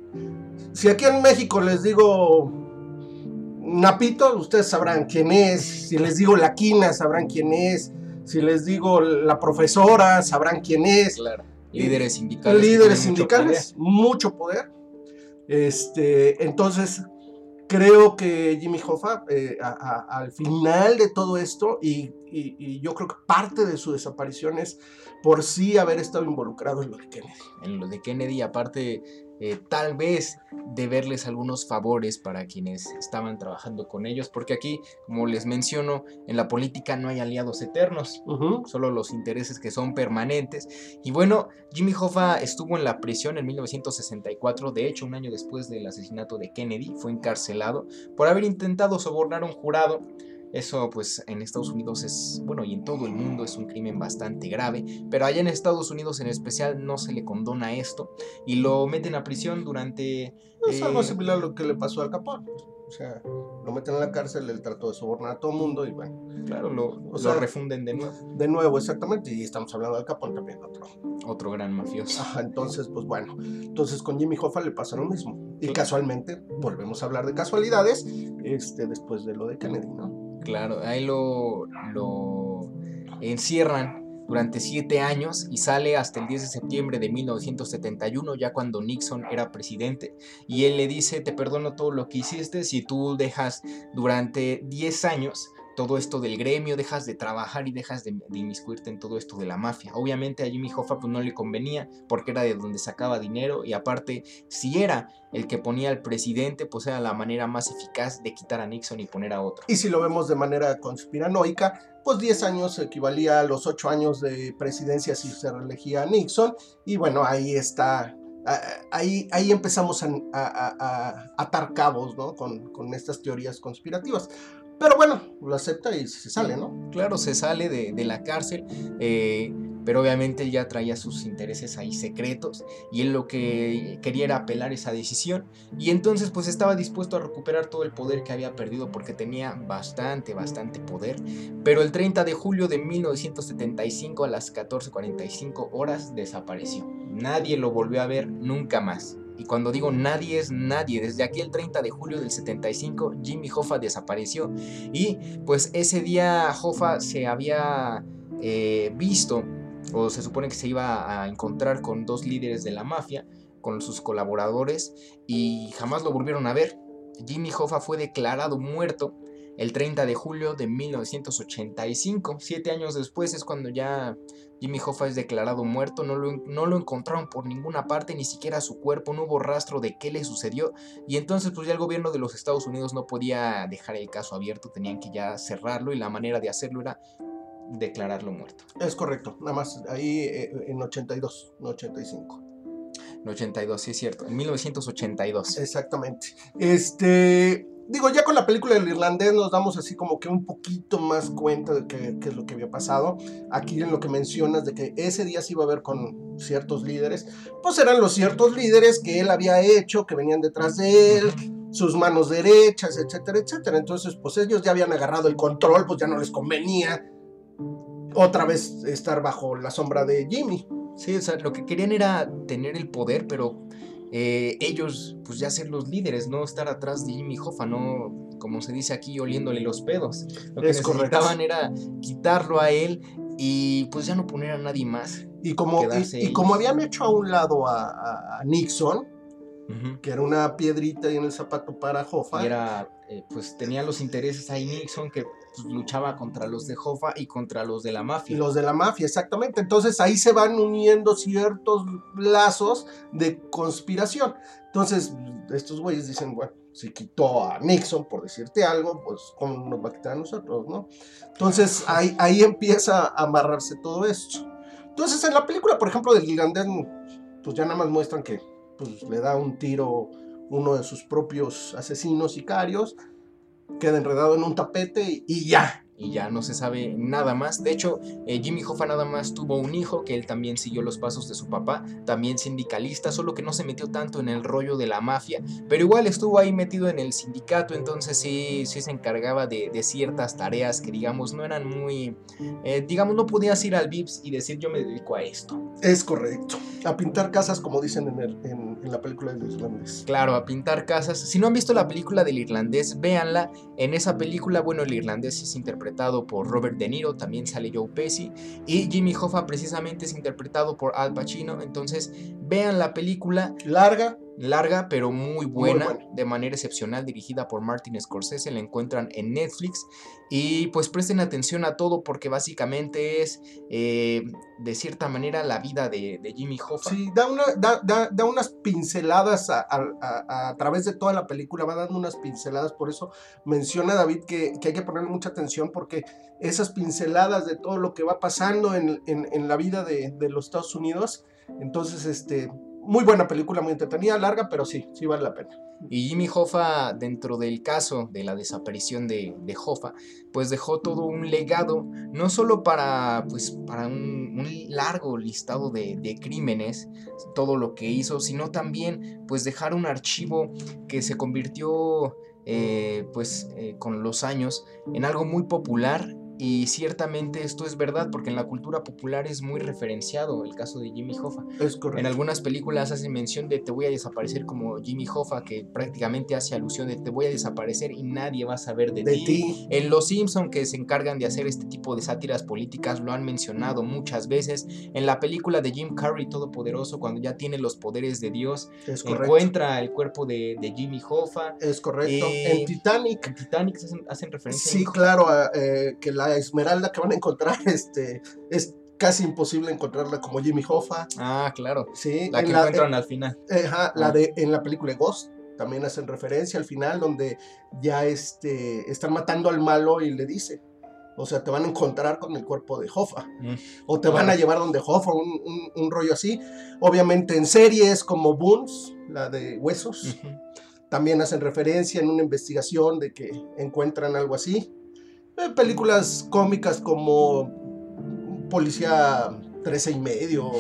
Speaker 2: Si aquí en México les digo Napito, ustedes sabrán quién es. Si les digo la quina, sabrán quién es. Si les digo la profesora, sabrán quién es.
Speaker 1: Claro. Líderes sindicales.
Speaker 2: Líderes sindicales, mucho poder. Este, entonces, creo que Jimmy Hoffa, eh, al final de todo esto, y, y, yo creo que parte de su desaparición es por sí haber estado involucrado en lo de Kennedy.
Speaker 1: En lo de Kennedy, aparte eh, tal vez deberles algunos favores para quienes estaban trabajando con ellos, porque aquí, como les menciono, en la política no hay aliados eternos, solo los intereses que son permanentes. Y bueno, Jimmy Hoffa estuvo en la prisión en 1964, de hecho, un año después del asesinato de Kennedy, fue encarcelado por haber intentado sobornar a un jurado eso pues en Estados Unidos es, bueno, y en todo el mundo es un crimen bastante grave, pero allá en Estados Unidos en especial no se le condona esto y lo meten a prisión durante...
Speaker 2: Es algo eh, similar a lo que le pasó al Capón. O sea, lo meten en la cárcel, él trató de sobornar a todo el mundo y bueno.
Speaker 1: Claro, lo, lo refunden de nuevo.
Speaker 2: De nuevo, exactamente. Y estamos hablando del Capón también, otro.
Speaker 1: Otro gran mafioso.
Speaker 2: Ajá, entonces, pues bueno. Entonces con Jimmy Hoffa le pasa lo mismo. Y casualmente, volvemos a hablar de casualidades, este, después de lo de Kennedy, ¿no?
Speaker 1: Claro, ahí lo, lo encierran durante siete años y sale hasta el 10 de septiembre de 1971, ya cuando Nixon era presidente, y él le dice, te perdono todo lo que hiciste si tú dejas durante 10 años todo esto del gremio, dejas de trabajar y dejas de, inmiscuirte en todo esto de la mafia. Obviamente a Jimmy Hoffa pues no le convenía porque era de donde sacaba dinero y aparte si era el que ponía al presidente pues era la manera más eficaz de quitar a Nixon y poner a otro.
Speaker 2: Y si lo vemos de manera conspiranoica, pues 10 años equivalía a los 8 años de presidencia si se reelegía a Nixon y bueno ahí está ahí, ahí empezamos a, atar cabos ¿no? con, con, estas teorías conspirativas. Pero bueno, lo acepta y se sale, ¿no?
Speaker 1: Claro, se sale de, la cárcel, eh, pero obviamente él ya traía sus intereses ahí secretos y él lo que quería era apelar esa decisión y entonces pues estaba dispuesto a recuperar todo el poder que había perdido porque tenía bastante, bastante poder. Pero el 30 de julio de 1975 a las 14.45 horas desapareció. Nadie lo volvió a ver nunca más. Y cuando digo nadie es nadie, desde aquí el 30 de julio del 75 Jimmy Hoffa desapareció y pues ese día Hoffa se había eh, visto o se supone que se iba a encontrar con dos líderes de la mafia, con sus colaboradores y jamás lo volvieron a ver. Jimmy Hoffa fue declarado muerto el 30 de julio de 1985. Siete años después es cuando ya Jimmy Hoffa es declarado muerto. No lo, no lo, encontraron por ninguna parte, ni siquiera su cuerpo. No hubo rastro de qué le sucedió. Y entonces, pues ya el gobierno de los Estados Unidos no podía dejar el caso abierto. Tenían que ya cerrarlo. Y la manera de hacerlo era declararlo muerto.
Speaker 2: Es correcto. Nada más ahí eh, en 82, no 85.
Speaker 1: En 82, sí es cierto. En 1982.
Speaker 2: Exactamente. Este digo, ya con la película del irlandés nos damos así como que un poquito más cuenta de qué, es lo que había pasado. Aquí en lo que mencionas de que ese día se iba a ver con ciertos líderes, pues eran los ciertos líderes que él había hecho, que venían detrás de él, sus manos derechas, etcétera, etcétera. Entonces, pues ellos ya habían agarrado el control, pues ya no les convenía otra vez estar bajo la sombra de Jimmy.
Speaker 1: Sí, o sea, lo que querían era tener el poder, pero eh, ellos pues ya ser los líderes, no estar atrás de Jimmy Hoffa, no como se dice aquí oliéndole los pedos. Lo que necesitaban era quitarlo a él y pues ya no poner a nadie más.
Speaker 2: Y como, y, como habían hecho a un lado a, Nixon, que era una piedrita ahí en el zapato para Hoffa.
Speaker 1: era, eh, pues tenía los intereses ahí Nixon que pues, luchaba contra los de Hoffa y contra los de la mafia.
Speaker 2: Los de la mafia, exactamente. Entonces ahí se van uniendo ciertos lazos de conspiración. Entonces, estos güeyes dicen, bueno, si quitó a Nixon, por decirte algo, pues ¿cómo nos va a quitar a nosotros, no? Entonces ahí, ahí empieza a amarrarse todo esto. Entonces en la película, por ejemplo, del gigante pues ya nada más muestran que pues, le da un tiro uno de sus propios asesinos sicarios queda enredado en un tapete y ya
Speaker 1: y ya no se sabe nada más. De hecho, eh, Jimmy Hoffa nada más tuvo un hijo, que él también siguió los pasos de su papá, también sindicalista, solo que no se metió tanto en el rollo de la mafia, pero igual estuvo ahí metido en el sindicato, entonces sí, sí se encargaba de, ciertas tareas que digamos no eran muy, eh, digamos no podías ir al VIPS y decir yo me dedico a esto.
Speaker 2: Es correcto, a pintar casas como dicen en, en, en la película del irlandés.
Speaker 1: Claro, a pintar casas. Si no han visto la película del irlandés, véanla. En esa película, bueno, el irlandés es interpretado interpretado por Robert De Niro, también sale Joe Pesci, y Jimmy Hoffa precisamente es interpretado por Al Pacino, entonces vean la película.
Speaker 2: Larga,
Speaker 1: larga pero muy buena, de manera excepcional, dirigida por Martin Scorsese, la encuentran en Netflix. Y pues presten atención a todo porque básicamente es eh, de cierta manera la vida de, Jimmy Hoffa.
Speaker 2: Sí, da, una, da, unas pinceladas a, través de toda la película, va dando unas pinceladas, por eso menciona David que, hay que ponerle mucha atención porque esas pinceladas de todo lo que va pasando en, la vida de, de los Estados Unidos, entonces este muy buena película, muy entretenida, larga, pero sí, sí vale la pena.
Speaker 1: Y Jimmy Hoffa, dentro del caso de la desaparición de, de Hoffa, pues dejó todo un legado, no solo para, pues, para un, largo listado de, crímenes, todo lo que hizo, sino también pues dejar un archivo que se convirtió eh, pues eh, con los años en algo muy popular y ciertamente esto es verdad porque en la cultura popular es muy referenciado el caso de Jimmy Hoffa.
Speaker 2: Es correcto.
Speaker 1: En algunas películas hace mención de te voy a desaparecer como Jimmy Hoffa, que prácticamente hace alusión de te voy a desaparecer y nadie va a saber de, ti. En Los Simpson que se encargan de hacer este tipo de sátiras políticas lo han mencionado muchas veces. En la película de Jim Carrey Todopoderoso cuando ya tiene los poderes de Dios, encuentra el cuerpo de, Jimmy Hoffa.
Speaker 2: Es correcto. en Titanic.
Speaker 1: En Titanic hacen, referencia.
Speaker 2: Sí, claro, eh, que la esmeralda que van a encontrar este, es casi imposible encontrarla como Jimmy Hoffa.
Speaker 1: Ah, claro. Sí, la que encuentran al final.
Speaker 2: la ah. de en la película Ghost también hacen referencia al final donde ya este están matando al malo y le dice, o sea, te van a encontrar con el cuerpo de Hoffa. Mm. O te van a llevar donde Hoffa, un, rollo así. Obviamente en series como Boons, la de Huesos, también hacen referencia en una investigación de que encuentran algo así. Eh, películas cómicas como Policía 13 y medio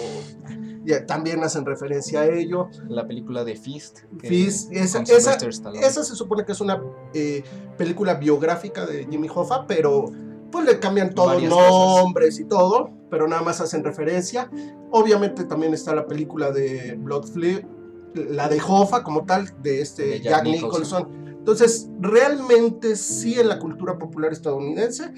Speaker 2: también hacen referencia a ello.
Speaker 1: La película de Fist.
Speaker 2: Fist, esa, esa, se supone que es una eh, película biográfica de Jimmy Hoffa, pero pues le cambian todos los nombres y todo, pero nada más hacen referencia. Obviamente también está la película de Blood la de Hoffa como tal, de este Jack, Nicholson entonces, realmente sí en la cultura popular estadounidense,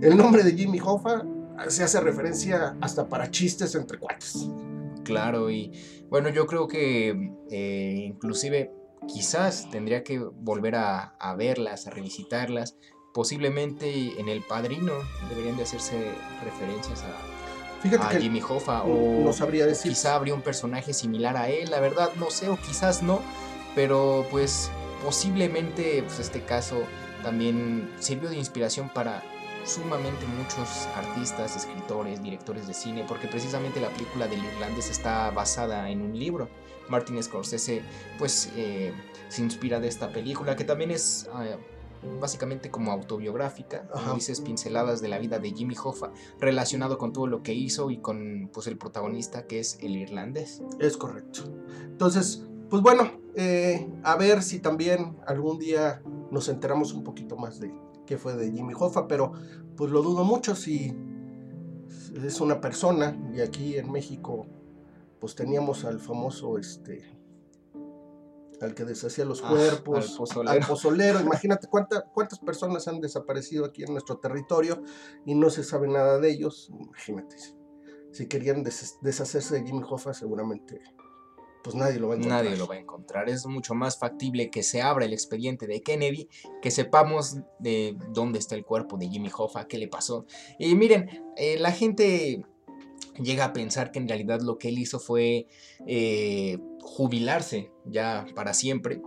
Speaker 2: el nombre de Jimmy Hoffa se hace referencia hasta para chistes entre cuates.
Speaker 1: Claro, y bueno, yo creo que eh, inclusive quizás tendría que volver a, verlas, a revisitarlas. Posiblemente en El Padrino deberían de hacerse referencias a, a Jimmy Hoffa o
Speaker 2: no sabría decir.
Speaker 1: quizá habría un personaje similar a él, la verdad no sé o quizás no, pero pues posiblemente pues, este caso también sirvió de inspiración para sumamente muchos artistas, escritores, directores de cine, porque precisamente la película del irlandés está basada en un libro. Martin Scorsese pues eh, se inspira de esta película, que también es eh, básicamente como autobiográfica, como dices, pinceladas de la vida de Jimmy Hoffa, relacionado con todo lo que hizo y con pues el protagonista que es el irlandés.
Speaker 2: Es correcto. Entonces, pues bueno, eh, a ver si también algún día nos enteramos un poquito más de qué fue de Jimmy Hoffa, pero pues lo dudo mucho si es una persona y aquí en México pues teníamos al famoso este al que deshacía los ah, cuerpos, al, pozolero. Imagínate cuántas personas han desaparecido aquí en nuestro territorio y no se sabe nada de ellos. Imagínate, si querían deshacerse de Jimmy Hoffa, seguramente pues nadie lo va a encontrar.
Speaker 1: Nadie lo va a encontrar. Es mucho más factible que se abra el expediente de Kennedy, que sepamos de dónde está el cuerpo de Jimmy Hoffa, qué le pasó. Y miren, eh, la gente llega a pensar que en realidad lo que él hizo fue eh, jubilarse ya para siempre,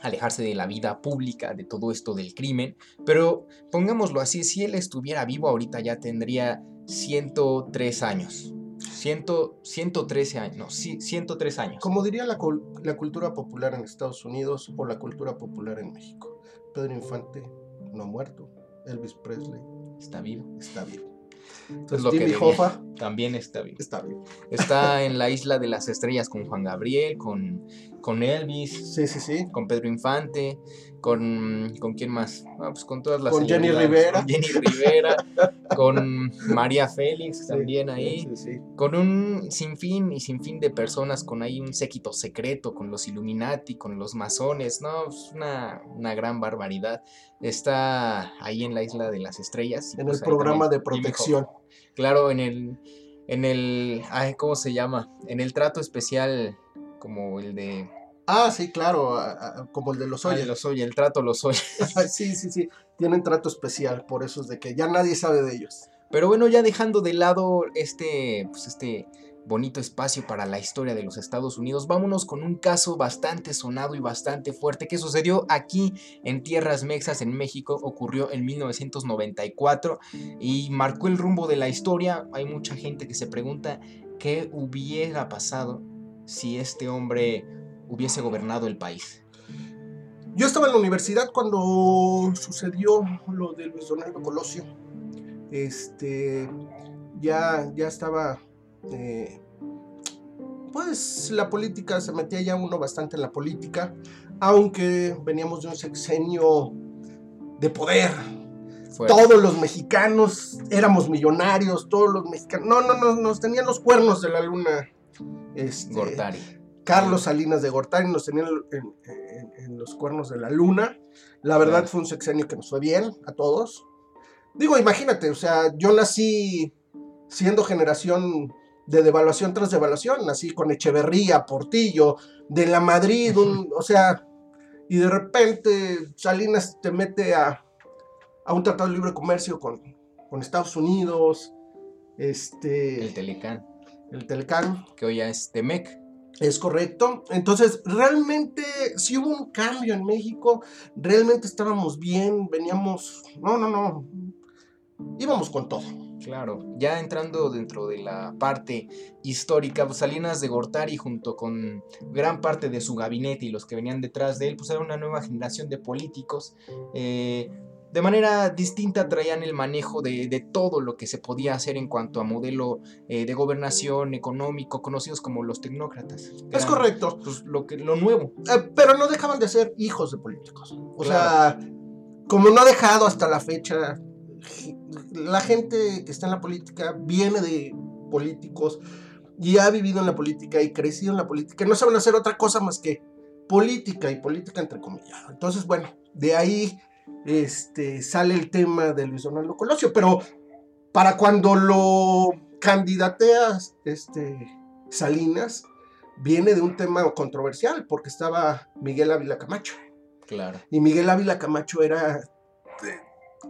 Speaker 1: alejarse de la vida pública, de todo esto del crimen, pero pongámoslo así, si él estuviera vivo ahorita ya tendría 103 años. 113 años, no, 103 años.
Speaker 2: Como diría la, la cultura popular en Estados Unidos o la cultura popular en México. Pedro Infante no ha muerto. Elvis Presley
Speaker 1: está vivo.
Speaker 2: Está vivo.
Speaker 1: Entonces, lo Jimmy Hoffa también está vivo.
Speaker 2: Está vivo.
Speaker 1: Está en la isla de las estrellas con Juan Gabriel, con, con Elvis.
Speaker 2: Sí, sí, sí.
Speaker 1: Con Pedro Infante con con quién más ah, pues con todas las
Speaker 2: con Jenny Rivera
Speaker 1: con Jenny Rivera con María Félix también ahí con un sinfín y sinfín de personas con ahí un séquito secreto con los Illuminati con los masones no es una, una gran barbaridad está ahí en la isla de las estrellas
Speaker 2: en el programa de protección
Speaker 1: claro en el en el ay, cómo se llama en el trato especial como el de
Speaker 2: Ah, sí, claro, como el de los Oye.
Speaker 1: Ah, los Oye, el trato los Oye.
Speaker 2: sí, sí, sí, tienen trato especial, por eso es de que ya nadie sabe de ellos.
Speaker 1: Pero bueno, ya dejando de lado este, pues este bonito espacio para la historia de los Estados Unidos, vámonos con un caso bastante sonado y bastante fuerte que sucedió aquí en Tierras Mexas, en México, ocurrió en 1994 y marcó el rumbo de la historia. Hay mucha gente que se pregunta qué hubiera pasado si este hombre hubiese gobernado el país.
Speaker 2: Yo estaba en la universidad cuando sucedió lo de Luis Donaldo Colosio. Este, ya, ya estaba, eh, pues la política, se metía ya uno bastante en la política, aunque veníamos de un sexenio de poder. Todos los mexicanos éramos millonarios, todos los mexicanos, no, no, no, nos tenían los cuernos de la luna.
Speaker 1: Este, Gortari
Speaker 2: Carlos Salinas de Gortari nos tenían en, los cuernos de la luna. La verdad fue un sexenio que nos fue bien a todos. Digo, imagínate, o sea, yo nací siendo generación de devaluación tras devaluación, nací con Echeverría, Portillo, de la Madrid, o sea, y de repente Salinas te mete a, un tratado de libre comercio con, con Estados Unidos, este...
Speaker 1: El Telecán.
Speaker 2: El Telecán.
Speaker 1: Que hoy ya es Temec.
Speaker 2: Es correcto. Entonces, realmente si hubo un cambio en México, realmente estábamos bien, veníamos, no, no, no, íbamos con todo.
Speaker 1: Claro, ya entrando dentro de la parte histórica, pues Salinas de Gortari junto con gran parte de su gabinete y los que venían detrás de él, pues era una nueva generación de políticos eh, de manera distinta traían el manejo de, todo lo que se podía hacer en cuanto a modelo eh, de gobernación económico, conocidos como los tecnócratas.
Speaker 2: Es correcto.
Speaker 1: Pues, lo, que, lo nuevo.
Speaker 2: Eh, pero no dejaban de ser hijos de políticos. O sea, como no ha dejado hasta la fecha, la gente que está en la política viene de políticos y ha vivido en la política y crecido en la política. No saben hacer otra cosa más que política y política entre comillas. Entonces, bueno, de ahí este, sale el tema de Luis Donaldo Colosio, pero para cuando lo candidateas este, Salinas, viene de un tema controversial, porque estaba Miguel Ávila Camacho.
Speaker 1: Claro.
Speaker 2: Y Miguel Ávila Camacho era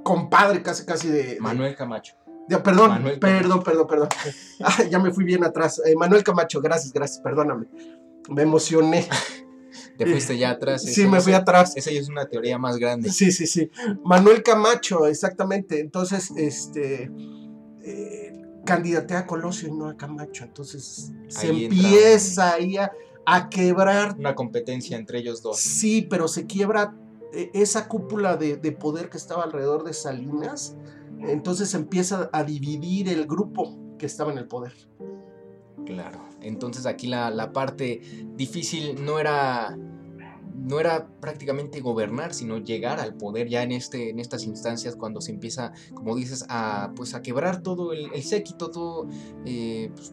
Speaker 2: compadre casi casi de... de-
Speaker 1: Manuel Camacho.
Speaker 2: de- perdón,
Speaker 1: Manuel
Speaker 2: perdón, perdón, perdón. Ah, ya me fui bien atrás. Eh, Manuel Camacho, gracias, gracias, perdóname. Me emocioné.
Speaker 1: Te fuiste ya atrás.
Speaker 2: Sí, me fui atrás.
Speaker 1: Esa ya es una teoría más grande.
Speaker 2: Sí, sí, sí. Manuel Camacho, exactamente. Entonces, este. eh, candidaté a Colosio y no a Camacho. Entonces, se
Speaker 1: Ahí
Speaker 2: empieza ahí a, a quebrar.
Speaker 1: Una competencia entre ellos dos.
Speaker 2: Sí, pero se quiebra esa cúpula de, de poder que estaba alrededor de Salinas. Entonces empieza a dividir el grupo que estaba en el poder.
Speaker 1: Claro. Entonces aquí la parte difícil no era. No era prácticamente gobernar, sino llegar al poder ya en, este, en estas instancias cuando se empieza, como dices, a, pues a quebrar todo el, séquito, todo, eh, pues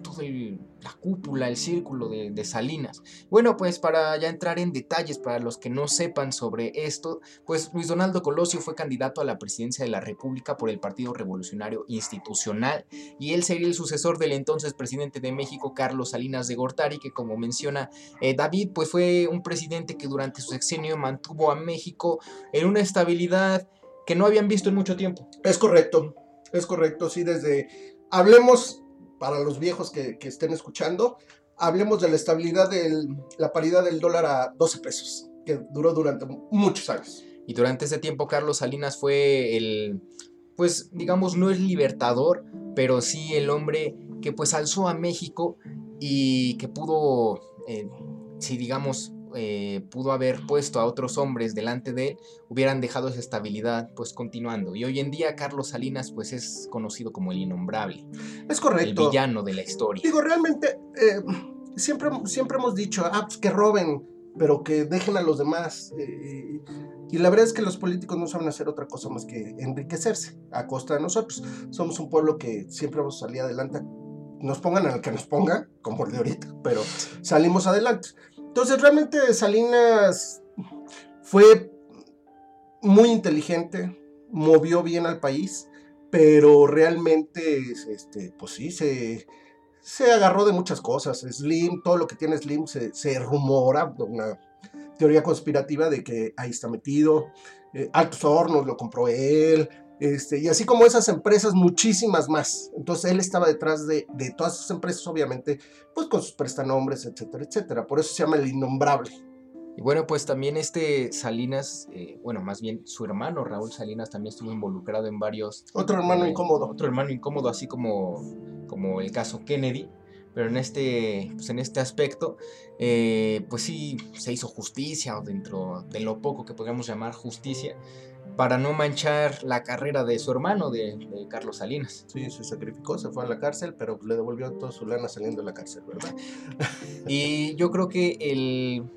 Speaker 1: la cúpula, el círculo de, de Salinas. Bueno, pues para ya entrar en detalles, para los que no sepan sobre esto, pues Luis Donaldo Colosio fue candidato a la presidencia de la República por el Partido Revolucionario Institucional y él sería el sucesor del entonces presidente de México, Carlos Salinas de Gortari, que como menciona eh, David, pues fue un presidente que durante su sexenio mantuvo a México en una estabilidad que no habían visto en mucho tiempo.
Speaker 2: Es correcto, es correcto, sí, desde... Hablemos, para los viejos que, que estén escuchando, hablemos de la estabilidad de la paridad del dólar a 12 pesos, que duró durante muchos años.
Speaker 1: Y durante ese tiempo Carlos Salinas fue el, pues digamos, no el libertador, pero sí el hombre que pues alzó a México y que pudo, eh, si digamos, eh, pudo haber puesto a otros hombres delante de él, hubieran dejado esa estabilidad pues continuando. Y hoy en día Carlos Salinas pues es conocido como el innombrable,
Speaker 2: Es
Speaker 1: el
Speaker 2: correcto.
Speaker 1: villano de la historia.
Speaker 2: Digo, realmente, eh, siempre, siempre hemos dicho, ah, pues que roben, pero que dejen a los demás. eh, y la verdad es que los políticos no saben hacer otra cosa más que enriquecerse a costa de nosotros. Somos un pueblo que siempre vamos a salir adelante. Nos pongan al que nos pongan, como el de ahorita, pero salimos adelante. Entonces, realmente Salinas fue muy inteligente, movió bien al país, pero realmente, este, pues sí, se, se agarró de muchas cosas. Slim, todo lo que tiene Slim se, se rumora, una teoría conspirativa de que ahí está metido. Eh, Altos Hornos lo compró él. Este, y así como esas empresas, muchísimas más. Entonces él estaba detrás de, de todas esas empresas, obviamente, pues con sus prestanombres, etcétera, etcétera. Por eso se llama el innombrable.
Speaker 1: Y bueno, pues también este Salinas, eh, bueno, más bien su hermano Raúl Salinas también estuvo involucrado en varios
Speaker 2: Otro hermano
Speaker 1: eh,
Speaker 2: incómodo.
Speaker 1: Otro hermano incómodo, así como, como el caso Kennedy. Pero en este, pues en este aspecto, eh, pues sí se hizo justicia, o dentro de lo poco que podríamos llamar justicia, para no manchar la carrera de su hermano, de, de Carlos Salinas.
Speaker 2: Sí, se sacrificó, se fue a la cárcel, pero le devolvió toda su lana saliendo de la cárcel, ¿verdad?
Speaker 1: Y yo creo que el,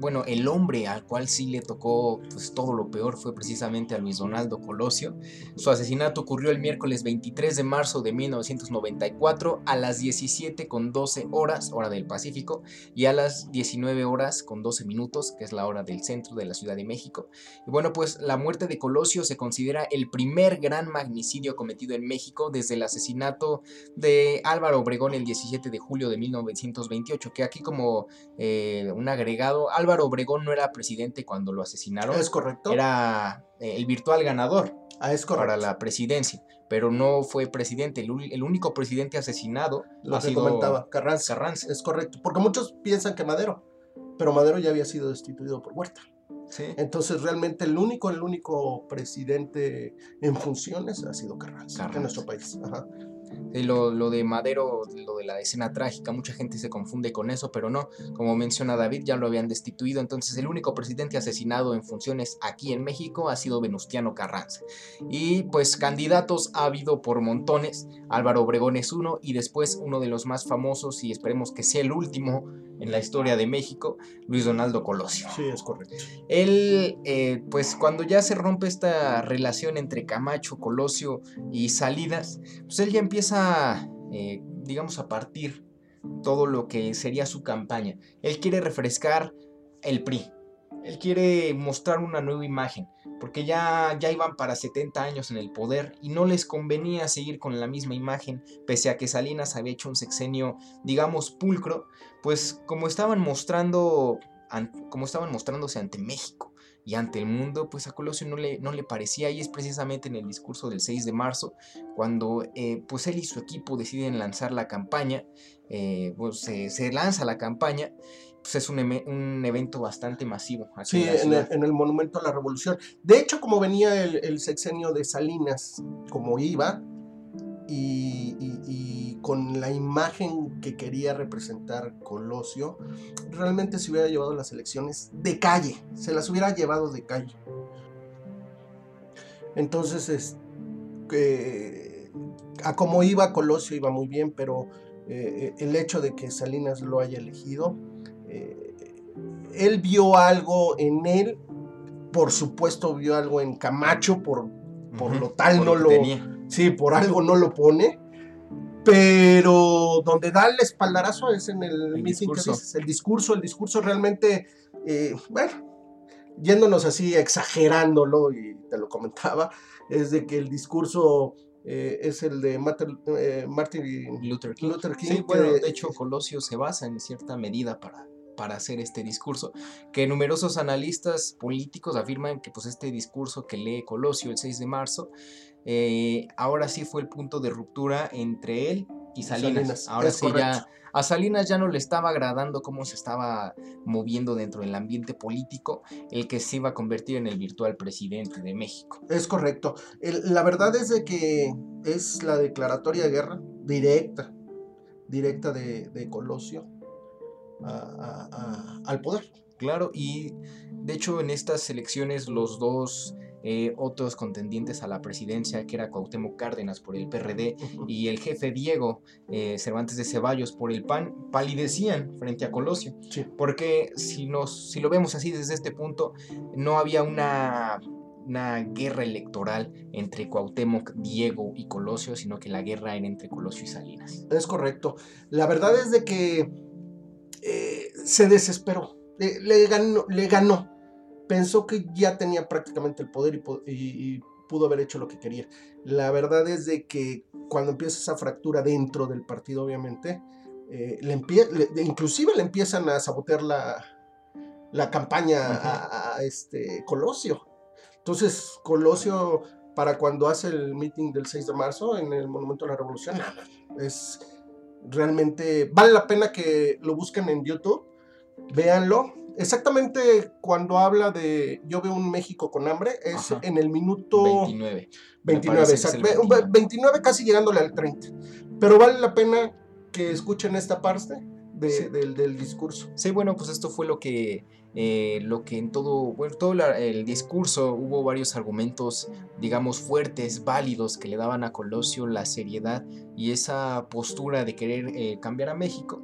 Speaker 1: bueno, el hombre al cual sí le tocó pues todo lo peor fue precisamente a Luis Donaldo Colosio. Su asesinato ocurrió el miércoles 23 de marzo de 1994 a las 17 con 12 horas, hora del Pacífico, y a las 19 horas con 12 minutos, que es la hora del centro de la Ciudad de México. Y bueno, pues la muerte de Colosio se considera el primer gran magnicidio cometido en México desde el asesinato de Álvaro Obregón el 17 de julio de 1928, que aquí como eh, un agregado, Álvaro Obregón no era presidente cuando lo asesinaron,
Speaker 2: Es correcto.
Speaker 1: era eh, el virtual ganador
Speaker 2: ah, es correcto.
Speaker 1: para la presidencia, pero no fue presidente, el, único presidente asesinado
Speaker 2: Lo
Speaker 1: ha
Speaker 2: que
Speaker 1: sido
Speaker 2: comentaba, Carranza.
Speaker 1: Carranza.
Speaker 2: Es correcto. Porque muchos piensan que Madero, pero Madero ya había sido destituido por Huerta.
Speaker 1: Sí.
Speaker 2: Entonces, realmente el único, el único presidente en funciones ha sido Carranza,
Speaker 1: Carranza.
Speaker 2: en nuestro país. Ajá.
Speaker 1: Sí, lo, lo de Madero, lo de la escena trágica, mucha gente se confunde con eso, pero no, como menciona David, ya lo habían destituido, entonces el único presidente asesinado en funciones aquí en México ha sido Venustiano Carranza. Y pues candidatos ha habido por montones, Álvaro Obregón es uno y después uno de los más famosos y esperemos que sea el último en la historia de México, Luis Donaldo Colosio.
Speaker 2: Sí, es correcto.
Speaker 1: Él, eh, pues cuando ya se rompe esta relación entre Camacho, Colosio y Salinas, pues él ya empieza, eh, digamos, a partir todo lo que sería su campaña. Él quiere refrescar el PRI. Él quiere mostrar una nueva imagen. porque ya, ya iban para 70 años en el poder y no les convenía seguir con la misma imagen, pese a que Salinas había hecho un sexenio, digamos, pulcro, pues como estaban mostrando, como estaban mostrándose ante México y ante el mundo, pues a Colosio no le, no le parecía y es precisamente en el discurso del 6 de marzo cuando eh, pues él y su equipo deciden lanzar la campaña, eh, pues se lanza la campaña pues es un, evento bastante masivo.
Speaker 2: sí, en, el, Monumento a la Revolución. De hecho, como venía el, sexenio de Salinas, como iba, y, con la imagen que quería representar Colosio, realmente se hubiera llevado las elecciones de calle, se las hubiera llevado de calle. Entonces, es, a como iba Colosio iba muy bien, pero eh, el hecho de que Salinas lo haya elegido, eh, él vio algo en él, por supuesto vio algo en Camacho, por, por lo tal no lo... Sí, por algo no lo pone, pero donde da el espaldarazo es en el, discurso. el discurso, el discurso realmente, eh, bueno, yéndonos así, exagerándolo, y te lo comentaba, es de que el discurso eh, es el de Martin,
Speaker 1: Luther King. Sí, bueno, de hecho Colosio se basa en cierta medida para para hacer este discurso, que numerosos analistas políticos afirman que pues este discurso que lee Colosio el 6 de marzo, eh, ahora sí fue el punto de ruptura entre él y Salinas. Ahora sí ya a Salinas ya no le estaba agradando cómo se estaba moviendo dentro del ambiente político, el que se iba a convertir en el virtual presidente de México.
Speaker 2: Es correcto. la verdad es de que es la declaratoria de guerra directa, directa de Colosio al poder.
Speaker 1: Claro, y de hecho en estas elecciones los dos eh, otros contendientes a la presidencia, que era Cuauhtémoc Cárdenas por el PRD y el jefe Diego eh, Cervantes de Ceballos por el PAN, palidecían frente a Colosio. Porque si, nos, si lo vemos así desde este punto, no había una, una guerra electoral entre Cuauhtémoc, Diego y Colosio, sino que la guerra era entre Colosio y Salinas.
Speaker 2: Es correcto. La verdad es de que eh, se desesperó, le, ganó, le, ganó, Pensó que ya tenía prácticamente el poder y, pudo haber hecho lo que quería. La verdad es de que cuando empieza esa fractura dentro del partido, obviamente, eh, le inclusive le empiezan a sabotear la, la campaña a, este Colosio. Entonces, Colosio, para cuando hace el meeting del 6 de marzo en el Monumento a la Revolución, es realmente vale la pena que lo busquen en YouTube, véanlo. Exactamente cuando habla de yo veo un México con hambre, es en el minuto
Speaker 1: 29.
Speaker 2: 29, 29. casi llegándole al 30. Pero vale la pena que escuchen esta parte del, discurso.
Speaker 1: Sí, bueno, pues esto fue lo que, eh, lo que en todo, bueno, todo el discurso hubo varios argumentos, digamos, fuertes, válidos, que le daban a Colosio la seriedad y esa postura de querer eh, cambiar a México.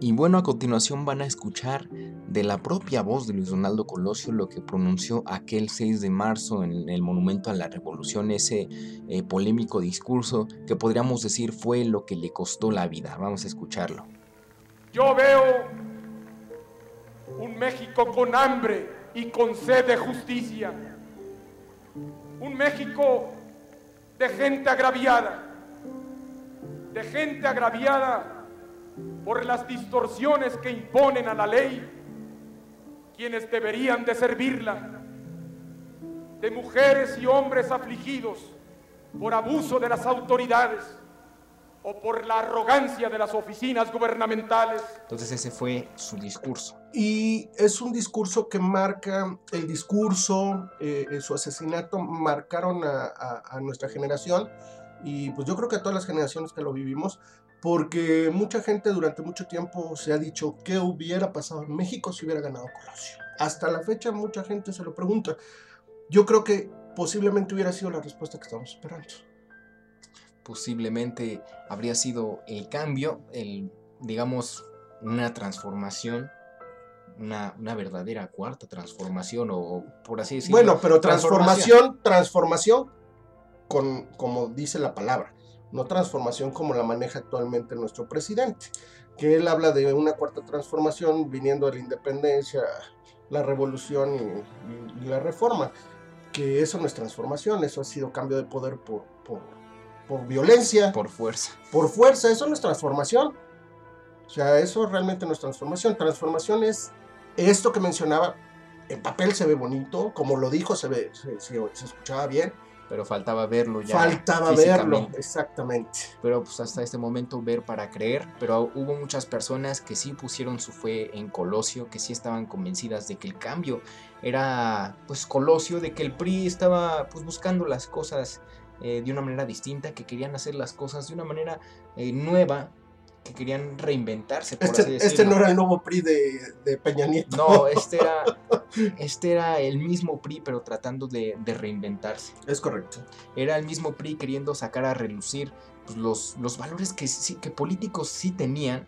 Speaker 1: Y bueno, a continuación van a escuchar de la propia voz de Luis Donaldo Colosio lo que pronunció aquel 6 de marzo en el Monumento a la Revolución, ese eh, polémico discurso que podríamos decir fue lo que le costó la vida. Vamos a escucharlo.
Speaker 3: Yo veo un México con hambre y con sed de justicia. Un México de gente agraviada, de gente agraviada por las distorsiones que imponen a la ley quienes deberían de servirla, de mujeres y hombres afligidos por abuso de las autoridades o por la arrogancia de las oficinas gubernamentales.
Speaker 1: Entonces ese fue su discurso.
Speaker 2: Y es un discurso que marca, el discurso, eh, eh, su asesinato marcaron a, nuestra generación y pues yo creo que a todas las generaciones que lo vivimos, porque mucha gente durante mucho tiempo se ha dicho qué hubiera pasado en México si hubiera ganado Colosio. Hasta la fecha mucha gente se lo pregunta. Yo creo que posiblemente hubiera sido la respuesta que estamos esperando
Speaker 1: posiblemente habría sido el cambio, el, digamos, una transformación, una, verdadera cuarta transformación, o, por así decirlo.
Speaker 2: Bueno, pero transformación, transformación, con, como dice la palabra, no transformación como la maneja actualmente nuestro presidente, que él habla de una cuarta transformación viniendo de la independencia, la revolución y la reforma que eso no es transformación, eso ha sido cambio de poder por, por, por violencia,
Speaker 1: Por fuerza.
Speaker 2: por fuerza, eso no es transformación. O sea, eso realmente no es transformación. Transformación es esto que mencionaba, en papel se ve bonito, como lo dijo, se, ve, se, se- se escuchaba bien,
Speaker 1: Pero faltaba verlo ya.
Speaker 2: faltaba verlo, exactamente.
Speaker 1: pero pues hasta este momento ver para creer, pero hubo muchas personas que sí pusieron su fe en Colosio, que sí estaban convencidas de que el cambio era pues Colosio, de que el PRI estaba pues buscando las cosas eh, de una manera distinta, que querían hacer las cosas de una manera eh, nueva, que querían reinventarse, por así
Speaker 2: Este, este
Speaker 1: decirlo.
Speaker 2: no era el nuevo PRI de, de Peña Nieto.
Speaker 1: No, este era, este era el mismo PRI, pero tratando de, de reinventarse.
Speaker 2: Es correcto.
Speaker 1: era el mismo PRI queriendo sacar a relucir pues, los, los valores que, sí, que políticos sí tenían,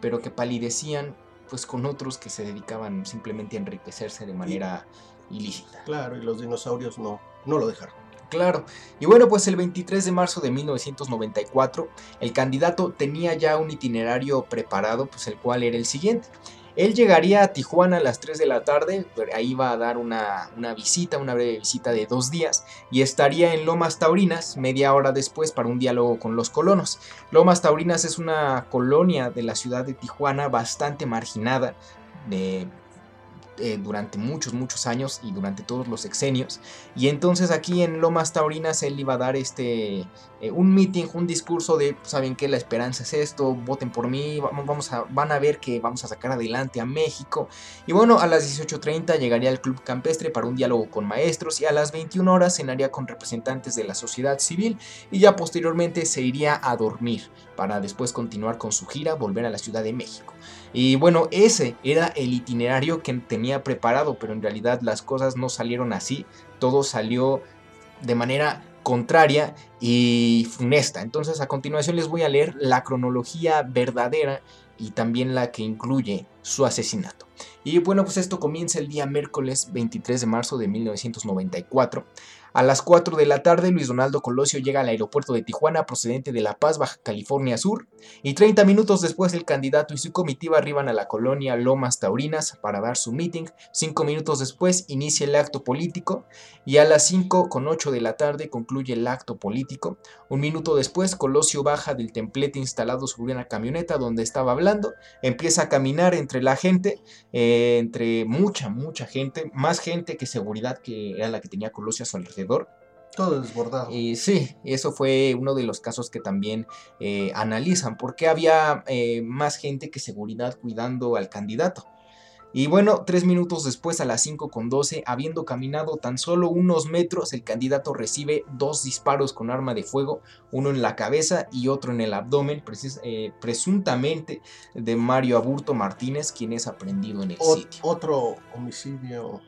Speaker 1: pero que palidecían pues con otros que se dedicaban simplemente a enriquecerse de manera ilícita.
Speaker 2: Claro, y los dinosaurios no, no lo dejaron.
Speaker 1: Claro. Y bueno, pues el 23 de marzo de 1994, el candidato tenía ya un itinerario preparado, pues el cual era el siguiente. Él llegaría a Tijuana a las 3 de la tarde, ahí va a dar una, una visita, una breve visita de dos días, y estaría en Lomas Taurinas media hora después para un diálogo con los colonos. Lomas Taurinas es una colonia de la ciudad de Tijuana bastante marginada de, eh, durante muchos, muchos años y durante todos los sexenios. Y entonces aquí en Lomas Taurinas él iba a dar este eh, un meeting, un discurso de, saben que la esperanza es esto, voten por mí, vamos, van a ver que vamos a sacar adelante a México. Y bueno, a las 18.30 llegaría al Club Campestre para un diálogo con maestros y a las 21 horas cenaría con representantes de la sociedad civil y ya posteriormente se iría a dormir para después continuar con su gira, volver a la Ciudad de México. Y bueno, ese era el itinerario que tenía preparado, pero en realidad las cosas no salieron así, todo salió de manera contraria y funesta. Entonces a continuación les voy a leer la cronología verdadera y también la que incluye su asesinato. Y bueno, pues esto comienza el día miércoles 23 de marzo de 1994. A las 4 de la tarde, Luis Donaldo Colosio llega al aeropuerto de Tijuana procedente de La Paz, Baja California Sur, y 30 minutos después el candidato y su comitiva arriban a la colonia Lomas Taurinas para dar su meeting. 5 minutos después inicia el acto político y a las 5 con 8 de la tarde concluye el acto político. Un minuto después Colosio baja del templete instalado sobre una camioneta donde estaba hablando, empieza a caminar entre la gente, eh, entre mucha, mucha gente, más gente que seguridad que era la que tenía Colosio a su alrededor.
Speaker 2: Todo desbordado.
Speaker 1: Y sí, eso fue uno de los casos que también eh, analizan, porque había eh, más gente que seguridad cuidando al candidato. Y bueno, tres minutos después, a las 5 con 12, habiendo caminado tan solo unos metros, el candidato recibe dos disparos con arma de fuego, uno en la cabeza y otro en el abdomen, eh, presuntamente de Mario Aburto Martínez, quien es aprendido en el
Speaker 2: O-
Speaker 1: sitio.
Speaker 2: otro homicidio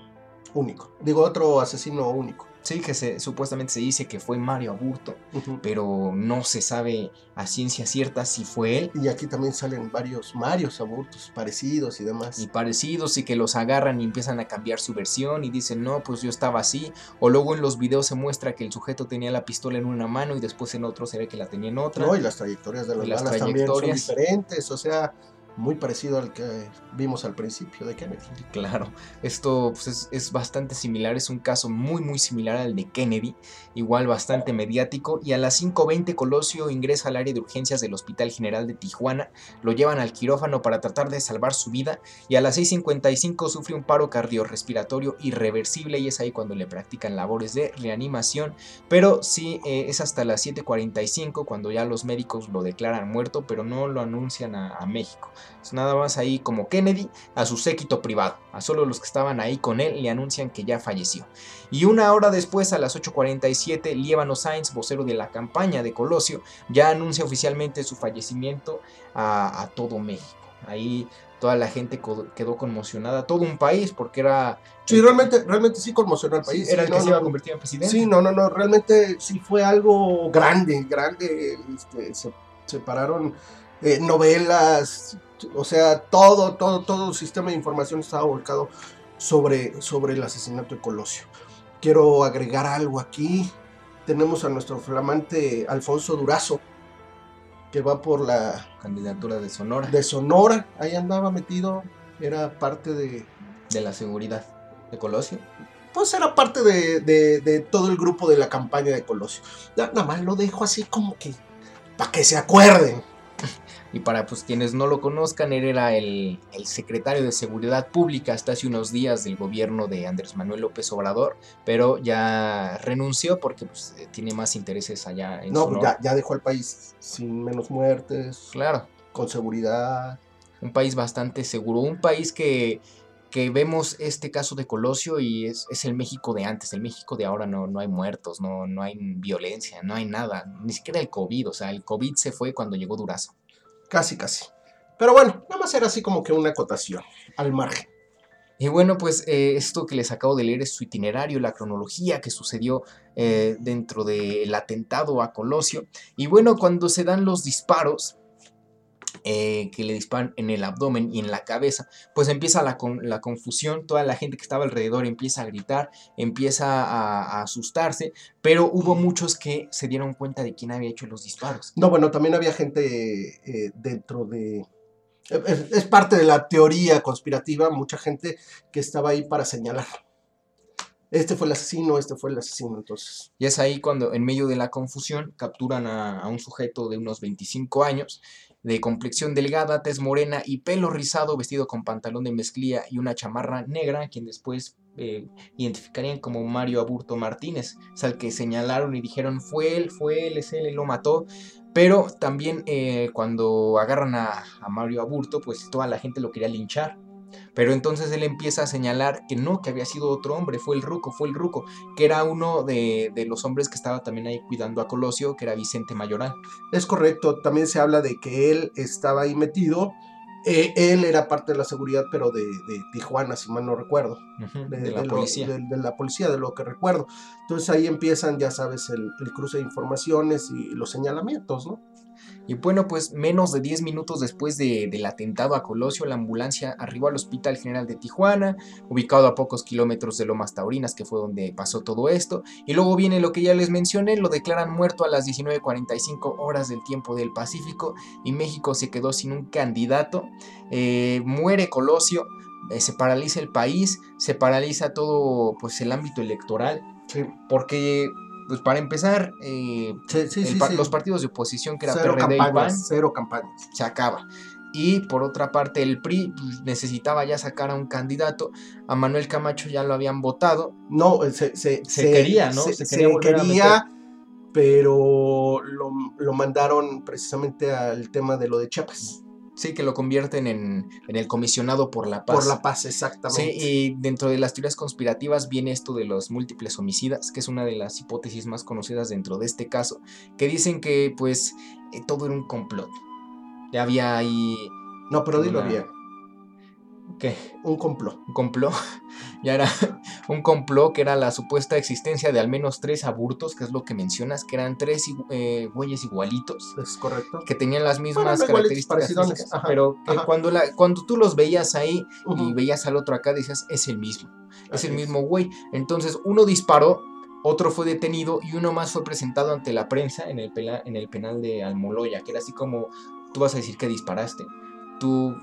Speaker 2: único. Digo, otro asesino único.
Speaker 1: Sí, que se, supuestamente se dice que fue Mario Aburto, pero no se sabe a ciencia cierta si fue él.
Speaker 2: Y aquí también salen varios Marios abortos parecidos y demás.
Speaker 1: y parecidos y que los agarran y empiezan a cambiar su versión y dicen no pues yo estaba así o luego en los videos se muestra que el sujeto tenía la pistola en una mano y después en otro se ve que la tenía en otra
Speaker 2: No, y las trayectorias de las, balas también son
Speaker 1: trayectorias.
Speaker 2: diferentes, o sea, muy parecido al que vimos al principio de Kennedy.
Speaker 1: Claro, esto pues, es, bastante similar, es un caso muy muy similar al de Kennedy, igual bastante mediático, y a las 5.20 Colosio ingresa al área de urgencias del Hospital General de Tijuana, lo llevan al quirófano para tratar de salvar su vida, y a las 6.55 sufre un paro cardiorrespiratorio irreversible y es ahí cuando le practican labores de reanimación, pero sí eh, es hasta las 7.45 cuando ya los médicos lo declaran muerto, pero no lo anuncian a México. Es nada más ahí como Kennedy a su séquito privado. A solo los que estaban ahí con él le anuncian que ya falleció. Y una hora después, a las 8.47, Liébano Sainz, vocero de la campaña de Colosio, ya anuncia oficialmente su fallecimiento a, a todo México. Ahí toda la gente quedó conmocionada, todo un país, porque era,
Speaker 2: Sí, realmente, realmente sí conmocionó al país.
Speaker 1: era el
Speaker 2: sí,
Speaker 1: que
Speaker 2: no,
Speaker 1: se iba a
Speaker 2: no,
Speaker 1: convertir en presidente.
Speaker 2: Sí, no, no, no, realmente sí fue algo grande, grande. este, se, se pararon eh, novelas, o sea, todo, todo, todo el sistema de información estaba volcado sobre, sobre el asesinato de Colosio. Quiero agregar algo aquí. Tenemos a nuestro flamante Alfonso Durazo, que va por la
Speaker 1: Candidatura de Sonora, de,
Speaker 2: de Sonora, ahí andaba metido, era parte de,
Speaker 1: la seguridad de Colosio.
Speaker 2: pues era parte de, de- de todo el grupo de la campaña de Colosio. Ya, Nada más lo dejo así como que para que se acuerden.
Speaker 1: Y para pues quienes no lo conozcan, él era el, el secretario de Seguridad Pública hasta hace unos días del gobierno de Andrés Manuel López Obrador, pero ya renunció porque pues, eh, tiene más intereses allá en
Speaker 2: No,
Speaker 1: Sonora.
Speaker 2: pues ya, ya dejó el país sin menos muertes,
Speaker 1: Claro,
Speaker 2: con seguridad.
Speaker 1: un país bastante seguro, un país que, que vemos este caso de Colosio y es, es el México de antes, el México de ahora no, no hay muertos, no, no hay violencia, no hay nada, ni siquiera el COVID, o sea, el COVID se fue cuando llegó Durazo.
Speaker 2: Casi, casi. Pero bueno, nada más era así como que una acotación al margen.
Speaker 1: Y bueno, pues eh, esto que les acabo de leer es su itinerario, la cronología que sucedió eh, dentro del atentado a Colosio. Y bueno, cuando se dan los disparos, eh, que le disparan en el abdomen y en la cabeza, pues empieza la, con- la confusión, toda la gente que estaba alrededor empieza a gritar, empieza a, a asustarse, pero hubo muchos que se dieron cuenta de quién había hecho los disparos.
Speaker 2: No, bueno, también había gente eh, dentro de... Es, es parte de la teoría conspirativa, mucha gente que estaba ahí para señalar. Este fue el asesino, este fue el asesino, entonces.
Speaker 1: Y es ahí cuando, en medio de la confusión, capturan a, a un sujeto de unos 25 años, de complexión delgada, tez morena y pelo rizado, vestido con pantalón de mezclilla y una chamarra negra, quien después eh, identificarían como Mario Aburto Martínez. Es al que señalaron y dijeron, fue él, fue él, es él, él lo mató. Pero también eh, cuando agarran a, a Mario Aburto, pues toda la gente lo quería linchar. Pero entonces él empieza a señalar que no, que había sido otro hombre, fue el ruco, fue el ruco que era uno de, de los hombres que estaba también ahí cuidando a Colosio, que era Vicente Mayoral.
Speaker 2: Es correcto, también se habla de que él estaba ahí metido. Eh, él era parte de la seguridad, pero de, de Tijuana, si mal no recuerdo. De,
Speaker 1: de la
Speaker 2: lo-
Speaker 1: policía.
Speaker 2: de, de la policía, de lo que recuerdo. Entonces ahí empiezan, ya sabes, el, el cruce de informaciones y los señalamientos, ¿no?
Speaker 1: Y bueno, pues menos de 10 minutos después de- del atentado a Colosio, la ambulancia arribó al Hospital General de Tijuana, ubicado a pocos kilómetros de Lomas Taurinas, que fue donde pasó todo esto. Y luego viene lo que ya les mencioné, lo declaran muerto a las 19.45 horas del tiempo del Pacífico y México se quedó sin un candidato. Eh, muere Colosio, eh, se paraliza el país, se paraliza todo pues el ámbito electoral, porque pues para empezar... eh,
Speaker 2: sí, sí.
Speaker 1: el
Speaker 2: sí,
Speaker 1: pa-
Speaker 2: sí.
Speaker 1: los partidos de oposición que era
Speaker 2: cero
Speaker 1: PRD y PAN
Speaker 2: campañas, cero campañas.
Speaker 1: se acaba. Y por otra parte el PRI pues, necesitaba ya sacar a un candidato. A Manuel Camacho ya lo habían votado.
Speaker 2: No, se, se,
Speaker 1: Se quería, ¿no?
Speaker 2: Se,
Speaker 1: quería,
Speaker 2: pero lo, lo mandaron precisamente al tema de lo de Chiapas.
Speaker 1: Sí, que lo convierten en, en el comisionado por la paz.
Speaker 2: Por la paz,
Speaker 1: Sí,
Speaker 2: exactamente.
Speaker 1: y dentro de las teorías conspirativas viene esto de los múltiples homicidas, que es una de las hipótesis más conocidas dentro de este caso, que dicen que pues eh, todo era un complot. Ya había ahí...
Speaker 2: no, pero dilo bien.
Speaker 1: ¿Qué?
Speaker 2: Un complot.
Speaker 1: un complot, ya era un complot que era la supuesta existencia de al menos tres aburtos, que es lo que mencionas, que eran tres eh, güeyes igualitos,
Speaker 2: ¿Es correcto?
Speaker 1: que tenían las mismas
Speaker 2: Bueno,
Speaker 1: características físicas,
Speaker 2: ajá,
Speaker 1: pero que
Speaker 2: ajá.
Speaker 1: cuando, la, cuando tú los veías ahí y veías al otro acá, decías, es el mismo, es
Speaker 2: Así
Speaker 1: el
Speaker 2: es.
Speaker 1: mismo güey. Entonces uno disparó, otro fue detenido y uno más fue presentado ante la prensa en el, pela- en el penal de Almoloya, que era así como, tú vas a decir que disparaste, tú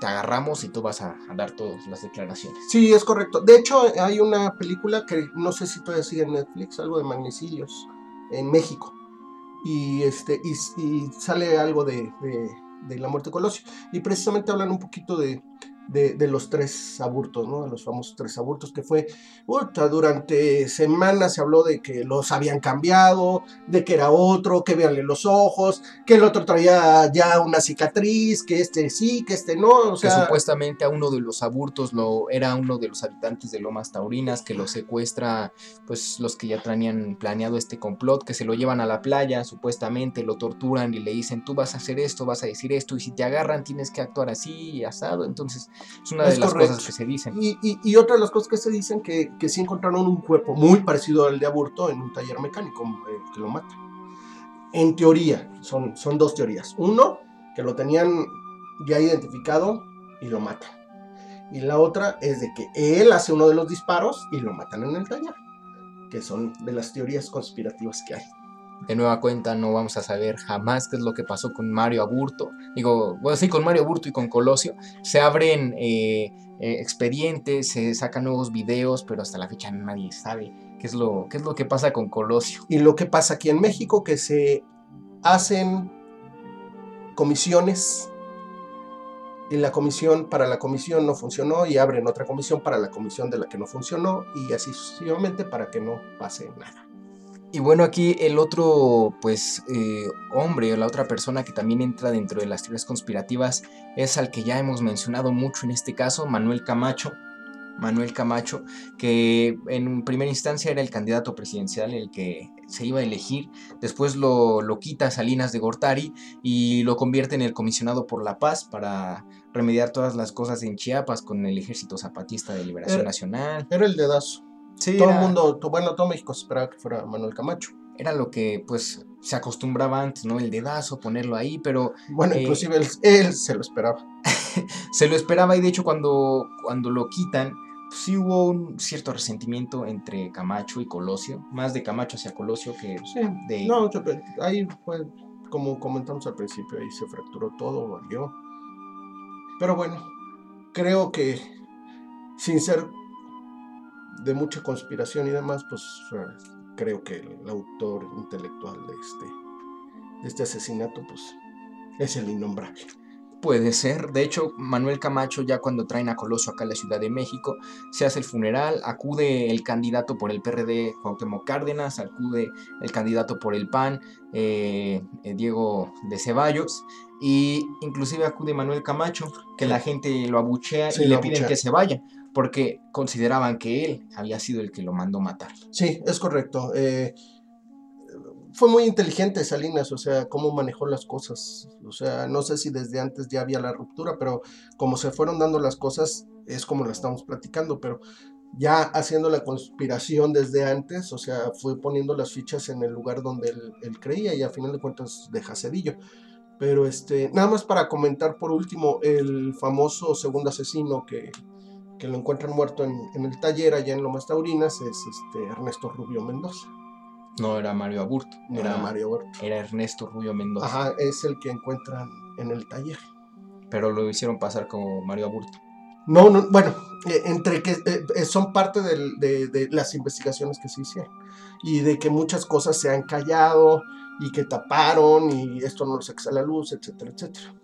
Speaker 1: te agarramos y tú vas a, dar todas las declaraciones.
Speaker 2: Sí, es correcto. De hecho, hay una película que no sé si todavía sigue en Netflix, algo de magnicidios, en México. Y este y, sale algo de, de- la muerte Colosio. Y precisamente hablan un poquito de, de, de los tres aburtos, ¿no? De los famosos tres aburtos, que fue, puta, durante semanas se habló de que los habían cambiado, de que era otro, que veanle los ojos, que el otro traía ya una cicatriz, que este sí, que este no, o
Speaker 1: que
Speaker 2: sea...
Speaker 1: supuestamente a uno de los aburtos lo era uno de los habitantes de Lomas Taurinas que lo secuestra pues los que ya tenían planeado este complot que se lo llevan a la playa supuestamente lo torturan y le dicen tú vas a hacer esto vas a decir esto y si te agarran tienes que actuar así y asado entonces es una
Speaker 2: Es
Speaker 1: de las
Speaker 2: correcto.
Speaker 1: cosas que se dicen
Speaker 2: Y, y, y otra de las cosas que se dicen que, que sí encontraron un cuerpo muy parecido al de Aburto en un taller mecánico eh, que lo mata. En teoría, son, son dos teorías. Uno, que lo tenían ya identificado y lo matan. Y la otra es de que él hace uno de los disparos y lo matan en el taller. Que son de las teorías conspirativas que hay.
Speaker 1: De nueva cuenta no vamos a saber jamás qué es lo que pasó con Mario Aburto. Digo, bueno, sí, con Mario Aburto y con Colosio. Se abren eh, eh, expedientes, se sacan nuevos videos, pero hasta la fecha nadie sabe qué es, lo, qué es lo que pasa con Colosio.
Speaker 2: Y lo que pasa aquí en México, que se hacen comisiones y la comisión para la comisión no funcionó y abren otra comisión para la comisión de la que no funcionó y así sucesivamente para que no pase nada.
Speaker 1: Y bueno, aquí el otro, pues, eh, hombre o la otra persona que también entra dentro de las teorías conspirativas es al que ya hemos mencionado mucho en este caso, Manuel Camacho. Manuel Camacho, que en primera instancia era el candidato presidencial, el que se iba a elegir, después lo, lo quita Salinas de Gortari y lo convierte en el comisionado por la paz para remediar todas las cosas en Chiapas con el Ejército Zapatista de Liberación Nacional.
Speaker 2: Era el dedazo.
Speaker 1: Sí,
Speaker 2: todo el mundo, bueno, todo México esperaba que fuera Manuel Camacho.
Speaker 1: era lo que pues se acostumbraba antes, ¿no? El dedazo, ponerlo ahí, pero
Speaker 2: Bueno,
Speaker 1: Eh,
Speaker 2: inclusive él, él se lo esperaba.
Speaker 1: se lo esperaba y de hecho cuando, cuando lo quitan, pues, sí hubo un cierto resentimiento entre Camacho y Colosio, más de Camacho hacia Colosio que
Speaker 2: Sí.
Speaker 1: de...
Speaker 2: No, yo- ahí fue, como comentamos al principio, ahí se fracturó todo, valió. Pero bueno, creo que sin ser de mucha conspiración y demás, pues creo que el autor intelectual de este, de este asesinato, pues es el innombrable.
Speaker 1: Puede ser. De hecho, Manuel Camacho, ya cuando traen a Colosio acá a la Ciudad de México, se hace el funeral, acude el candidato por el PRD, Cuauhtémoc Cárdenas, acude el candidato por el PAN, eh, eh, Diego de Ceballos, y inclusive acude Manuel Camacho, que la gente lo abuchea
Speaker 2: Sí,
Speaker 1: y le piden que se vaya, porque consideraban que él había sido el que lo mandó matar.
Speaker 2: Sí, es correcto. eh, fue muy inteligente Salinas, o sea, cómo manejó las cosas. O sea, no sé si desde antes ya había la ruptura, pero como se fueron dando las cosas, es como la estamos platicando, pero ya haciendo la conspiración desde antes, o sea, fue poniendo las fichas en el lugar donde él, él creía y a final de cuentas deja Cedillo. Pero este, nada más para comentar por último, el famoso segundo asesino que, que lo encuentran muerto en, en el taller allá en Lomas Taurinas es este Ernesto Rubio Mendoza.
Speaker 1: No era Mario Aburto,
Speaker 2: No
Speaker 1: era,
Speaker 2: era Mario Huerta.
Speaker 1: era Ernesto Rubio Mendoza,
Speaker 2: Ajá, es el que encuentran en el taller.
Speaker 1: pero lo hicieron pasar como Mario Aburto.
Speaker 2: No, no, bueno, eh, entre que eh, eh, son parte del- de, de las investigaciones que se hicieron y de que muchas cosas se han callado y que taparon y esto no lo saca a la luz, etcétera, etcétera.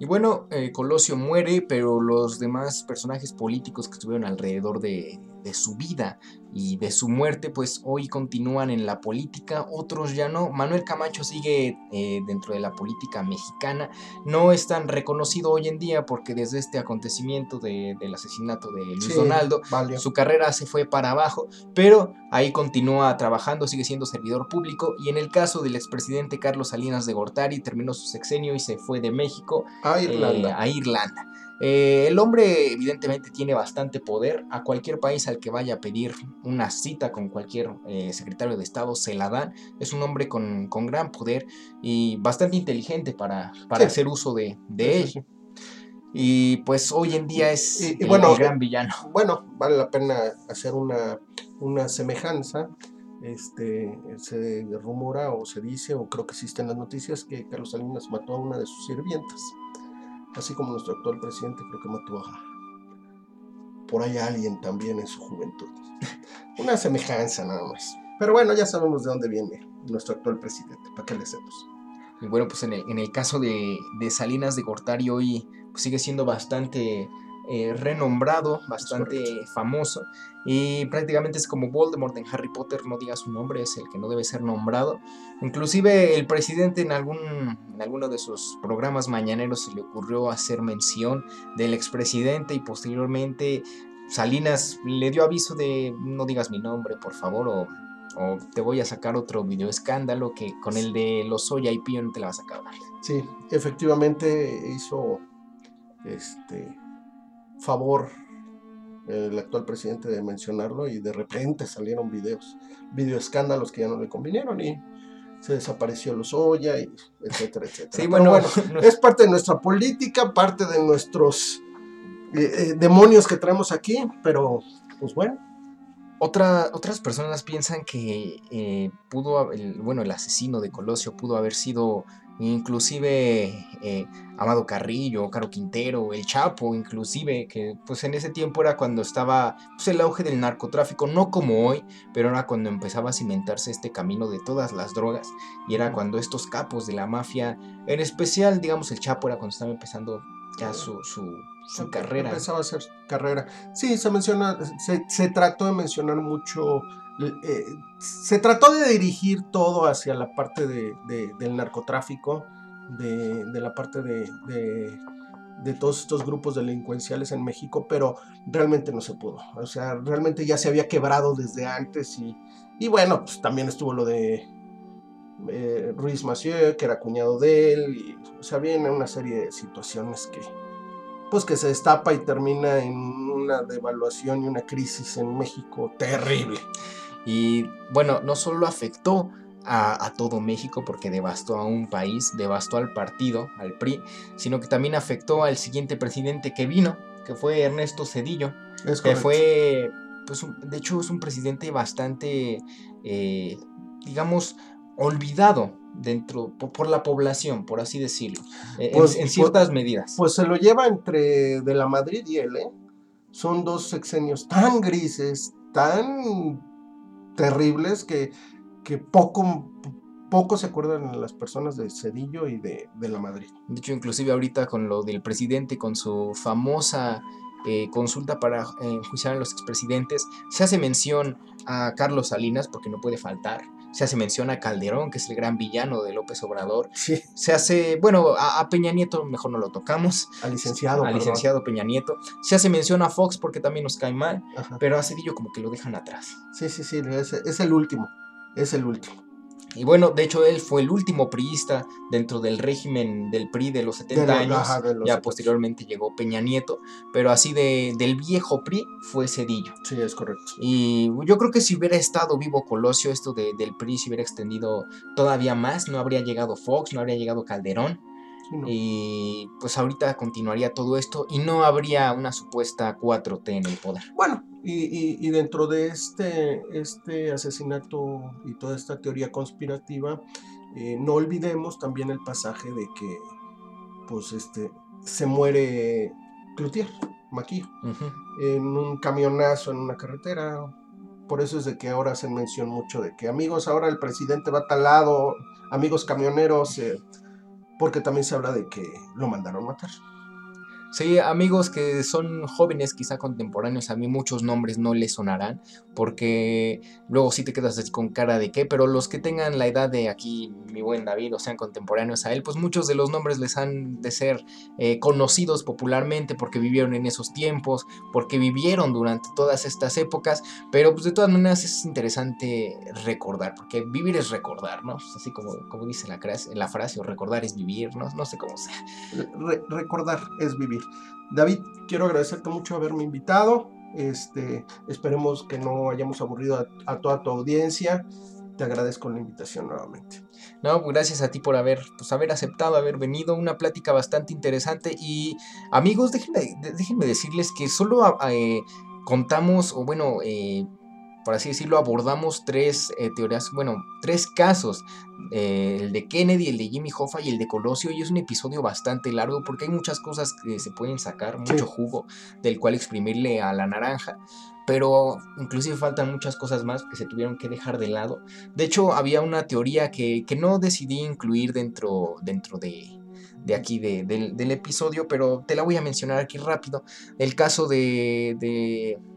Speaker 1: Y bueno, eh, Colosio muere, pero los demás personajes políticos que estuvieron alrededor de, de su vida y de su muerte, pues hoy continúan en la política, otros ya no. Manuel Camacho sigue eh, dentro de la política mexicana, no es tan reconocido hoy en día porque desde este acontecimiento de- del asesinato de Luis
Speaker 2: Sí,
Speaker 1: Donaldo,
Speaker 2: valió.
Speaker 1: su carrera se fue para abajo, pero ahí continúa trabajando, sigue siendo servidor público y en el caso del expresidente Carlos Salinas de Gortari terminó su sexenio y se fue de México
Speaker 2: A
Speaker 1: eh,
Speaker 2: Irlanda.
Speaker 1: a Irlanda. Eh, el hombre evidentemente tiene bastante poder. A cualquier país al que vaya a pedir una cita con cualquier eh, secretario de Estado se la dan. Es un hombre con, con gran poder y bastante inteligente para, para
Speaker 2: Sí.
Speaker 1: hacer uso de, de
Speaker 2: Sí,
Speaker 1: él.
Speaker 2: sí.
Speaker 1: Y pues hoy en día es
Speaker 2: Y- y
Speaker 1: el-
Speaker 2: bueno,
Speaker 1: el gran villano.
Speaker 2: Bueno, vale la pena hacer una, una semejanza. Este, se rumora o se dice, o creo que existen las noticias, que Carlos Salinas mató a una de sus sirvientas. Así como nuestro actual presidente creo que mató a por ahí alguien también en su juventud. Una semejanza nada más. Pero bueno, ya sabemos de dónde viene nuestro actual presidente. ¿Para qué le hacemos?
Speaker 1: Y bueno, pues en el, caso de, de Salinas de Gortari hoy pues, sigue siendo bastante eh, renombrado, bastante famoso. Y prácticamente es como Voldemort en Harry Potter, no diga su nombre, es el que no debe ser nombrado. Inclusive el presidente en, algún, en alguno de sus programas mañaneros se le ocurrió hacer mención del expresidente y posteriormente Salinas le dio aviso de no digas mi nombre, por favor, o, o te voy a sacar otro video escándalo que con el de Lozoya y Pío no te la vas a acabar.
Speaker 2: Sí, efectivamente hizo este favor el actual presidente de mencionarlo y de repente salieron videos, video escándalos que ya no le convinieron y se desapareció los Oya y etcétera, etcétera.
Speaker 1: Sí, bueno,
Speaker 2: bueno, es parte de nuestra política, parte de nuestros eh, eh, demonios que traemos aquí, pero pues bueno,
Speaker 1: otra, otras personas piensan que eh, pudo, el, bueno, el asesino de Colosio pudo haber sido inclusive eh, Amado Carrillo, Caro Quintero, El Chapo, inclusive, que pues en ese tiempo era cuando estaba pues, el auge del narcotráfico, no como hoy, pero era cuando empezaba a cimentarse este camino de todas las drogas, y era cuando estos capos de la mafia, en especial, digamos, El Chapo era cuando estaba empezando ya su, su, carrera.
Speaker 2: Empezaba a hacer carrera. Sí, se menciona, se, se trató de mencionar mucho eh, se trató de dirigir todo hacia la parte de, del narcotráfico, de, la parte de, todos estos grupos delincuenciales en México, pero realmente no se pudo. O sea, realmente ya se había quebrado desde antes y, y bueno, pues también estuvo lo de eh, Ruiz Massieu, que era cuñado de él, o sea, viene una serie de situaciones que, pues que se destapa y termina en una devaluación y una crisis en México terrible.
Speaker 1: Y bueno, no solo afectó a, todo México porque devastó a un país, devastó al partido, al PRI, sino que también afectó al siguiente presidente que vino, que fue Ernesto Cedillo, que fue, pues, de hecho es un presidente bastante, eh, digamos, olvidado dentro por, la población, por así decirlo, eh, pues, en, ciertas
Speaker 2: pues,
Speaker 1: medidas.
Speaker 2: Pues se lo lleva entre de la Madrid y él, ¿eh? Son dos sexenios tan grises, tan terribles que, que poco, poco se acuerdan las personas de Cedillo y de, la Madrid.
Speaker 1: De hecho, inclusive ahorita con lo del presidente, con su famosa eh, consulta para eh, enjuiciar a los expresidentes, se hace mención a Carlos Salinas, porque no puede faltar. Se hace mención a Calderón, que es el gran villano de López Obrador.
Speaker 2: Sí.
Speaker 1: Se hace, bueno, a, Peña Nieto mejor no lo tocamos.
Speaker 2: Al licenciado.
Speaker 1: Al licenciado Peña Nieto. Se hace mención a Fox porque también nos cae mal, pero a Cedillo como que lo dejan atrás.
Speaker 2: Sí, sí, sí, es el último. Es el último.
Speaker 1: Y bueno, de hecho él fue el último priista dentro del régimen del PRI de los 70 años. ya posteriormente llegó Peña Nieto, pero así de, del viejo PRI fue Cedillo.
Speaker 2: Sí, es correcto.
Speaker 1: Y yo creo que si hubiera estado vivo Colosio, esto de, del PRI se hubiera extendido todavía más, no habría llegado Fox, no habría llegado Calderón. Y pues ahorita continuaría todo esto y no habría una supuesta 4T en el poder.
Speaker 2: Bueno, y, dentro de este, este asesinato y toda esta teoría conspirativa, eh, no olvidemos también el pasaje de que pues este, se muere Cloutier, Maquillo, en un camionazo en una carretera. Por eso es de que ahora hacen mención mucho de que amigos, ahora el presidente va talado, amigos camioneros, eh, porque también se habla de que lo mandaron matar.
Speaker 1: Sí, amigos que son jóvenes, quizá contemporáneos, a mí muchos nombres no les sonarán, porque luego sí te quedas así con cara de qué, pero los que tengan la edad de aquí, mi buen David, o sean contemporáneos a él, pues muchos de los nombres les han de ser eh, conocidos popularmente porque vivieron en esos tiempos, porque vivieron durante todas estas épocas, pero pues de todas maneras es interesante recordar, porque vivir es recordar, ¿no? Así como, como dice la, la frase, o recordar es vivir, ¿no? No sé cómo sea.
Speaker 2: recordar es vivir. David, quiero agradecerte mucho haberme invitado. Este, esperemos que no hayamos aburrido a, toda tu audiencia. Te agradezco la invitación nuevamente.
Speaker 1: No, pues gracias a ti por haber, pues haber aceptado, haber venido. Una plática bastante interesante. Y amigos, déjenme, déjenme decirles que solo eh, contamos, o bueno, eh, por así decirlo, abordamos tres eh, teorías, bueno, tres casos, eh, el de Kennedy, el de Jimmy Hoffa y el de Colosio, y es un episodio bastante largo porque hay muchas cosas que se pueden sacar, mucho jugo del cual exprimirle a la naranja, pero inclusive faltan muchas cosas más que se tuvieron que dejar de lado. De hecho, había una teoría que, que no decidí incluir dentro, dentro de, de aquí del, episodio, pero te la voy a mencionar aquí rápido. El caso de,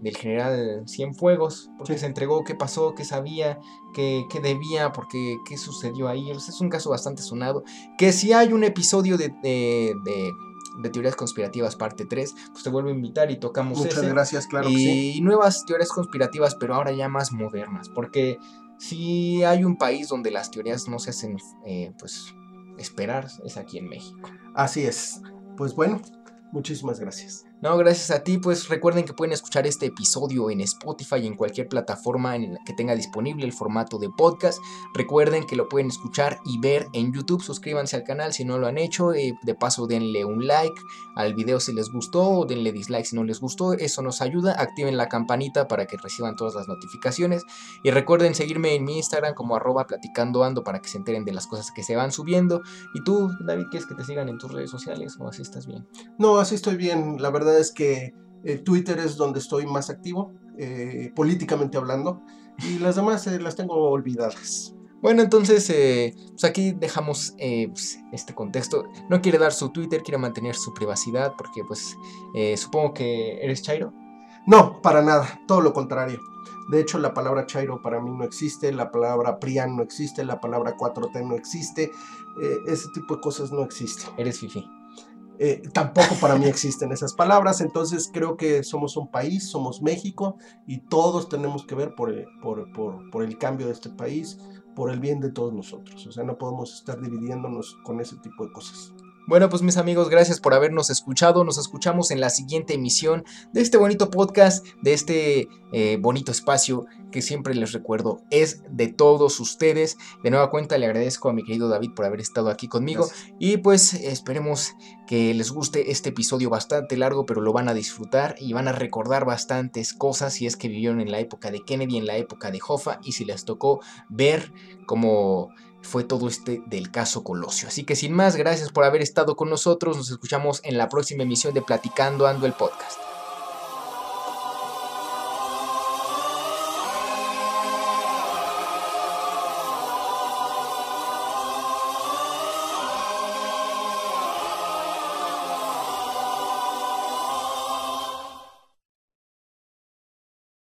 Speaker 1: del general Cienfuegos, porque se entregó, qué pasó, qué sabía, qué, debía, porque qué sucedió ahí. es un caso bastante sonado. Que si hay un episodio de, de teorías conspirativas parte 3, pues te vuelvo a invitar y tocamos
Speaker 2: Muchas gracias, claro.
Speaker 1: Y, nuevas teorías conspirativas, pero ahora ya más modernas, porque si hay un país donde las teorías no se hacen, eh, pues esperar es aquí en México.
Speaker 2: Así es. Pues bueno, muchísimas gracias.
Speaker 1: No, gracias a ti. Pues recuerden que pueden escuchar este episodio en Spotify y en cualquier plataforma en la que tenga disponible el formato de podcast. Recuerden que lo pueden escuchar y ver en YouTube. Suscríbanse al canal si no lo han hecho. Eh, de paso, denle un like al video si les gustó o denle dislike si no les gustó. Eso nos ayuda. Activen la campanita para que reciban todas las notificaciones. Y recuerden seguirme en mi Instagram como arroba platicando ando para que se enteren de las cosas que se van subiendo. Y tú, David, ¿quieres que te sigan en tus redes sociales o así estás bien?
Speaker 2: No, así estoy bien. La verdad es que eh, Twitter es donde estoy más activo, eh, políticamente hablando, y las demás eh, las tengo olvidadas.
Speaker 1: Bueno, entonces, pues aquí dejamos pues, este contexto. No quiere dar su Twitter, quiere mantener su privacidad, porque pues supongo que eres Chairo.
Speaker 2: No, para nada, todo lo contrario. De hecho, la palabra Chairo para mí no existe, la palabra Prian no existe, la palabra 4T no existe, ese tipo de cosas no existen.
Speaker 1: Eres Fifi.
Speaker 2: Eh, tampoco para mí existen esas palabras, entonces creo que somos un país, somos México y todos tenemos que ver por el, por, por el cambio de este país, por el bien de todos nosotros, o sea, no podemos estar dividiéndonos con ese tipo de cosas.
Speaker 1: Bueno, pues mis amigos, gracias por habernos escuchado. Nos escuchamos en la siguiente emisión de este bonito podcast, de este eh, bonito espacio que siempre les recuerdo es de todos ustedes. De nueva cuenta le agradezco a mi querido David por haber estado aquí conmigo y pues esperemos que les guste este episodio bastante largo, pero lo van a disfrutar y van a recordar bastantes cosas si es que vivieron en la época de Kennedy, en la época de Hoffa y si les tocó ver cómo fue todo este del caso Colosio. Así que sin más, gracias por haber estado con nosotros. Nos escuchamos en la próxima emisión de Platicando Ando el Podcast.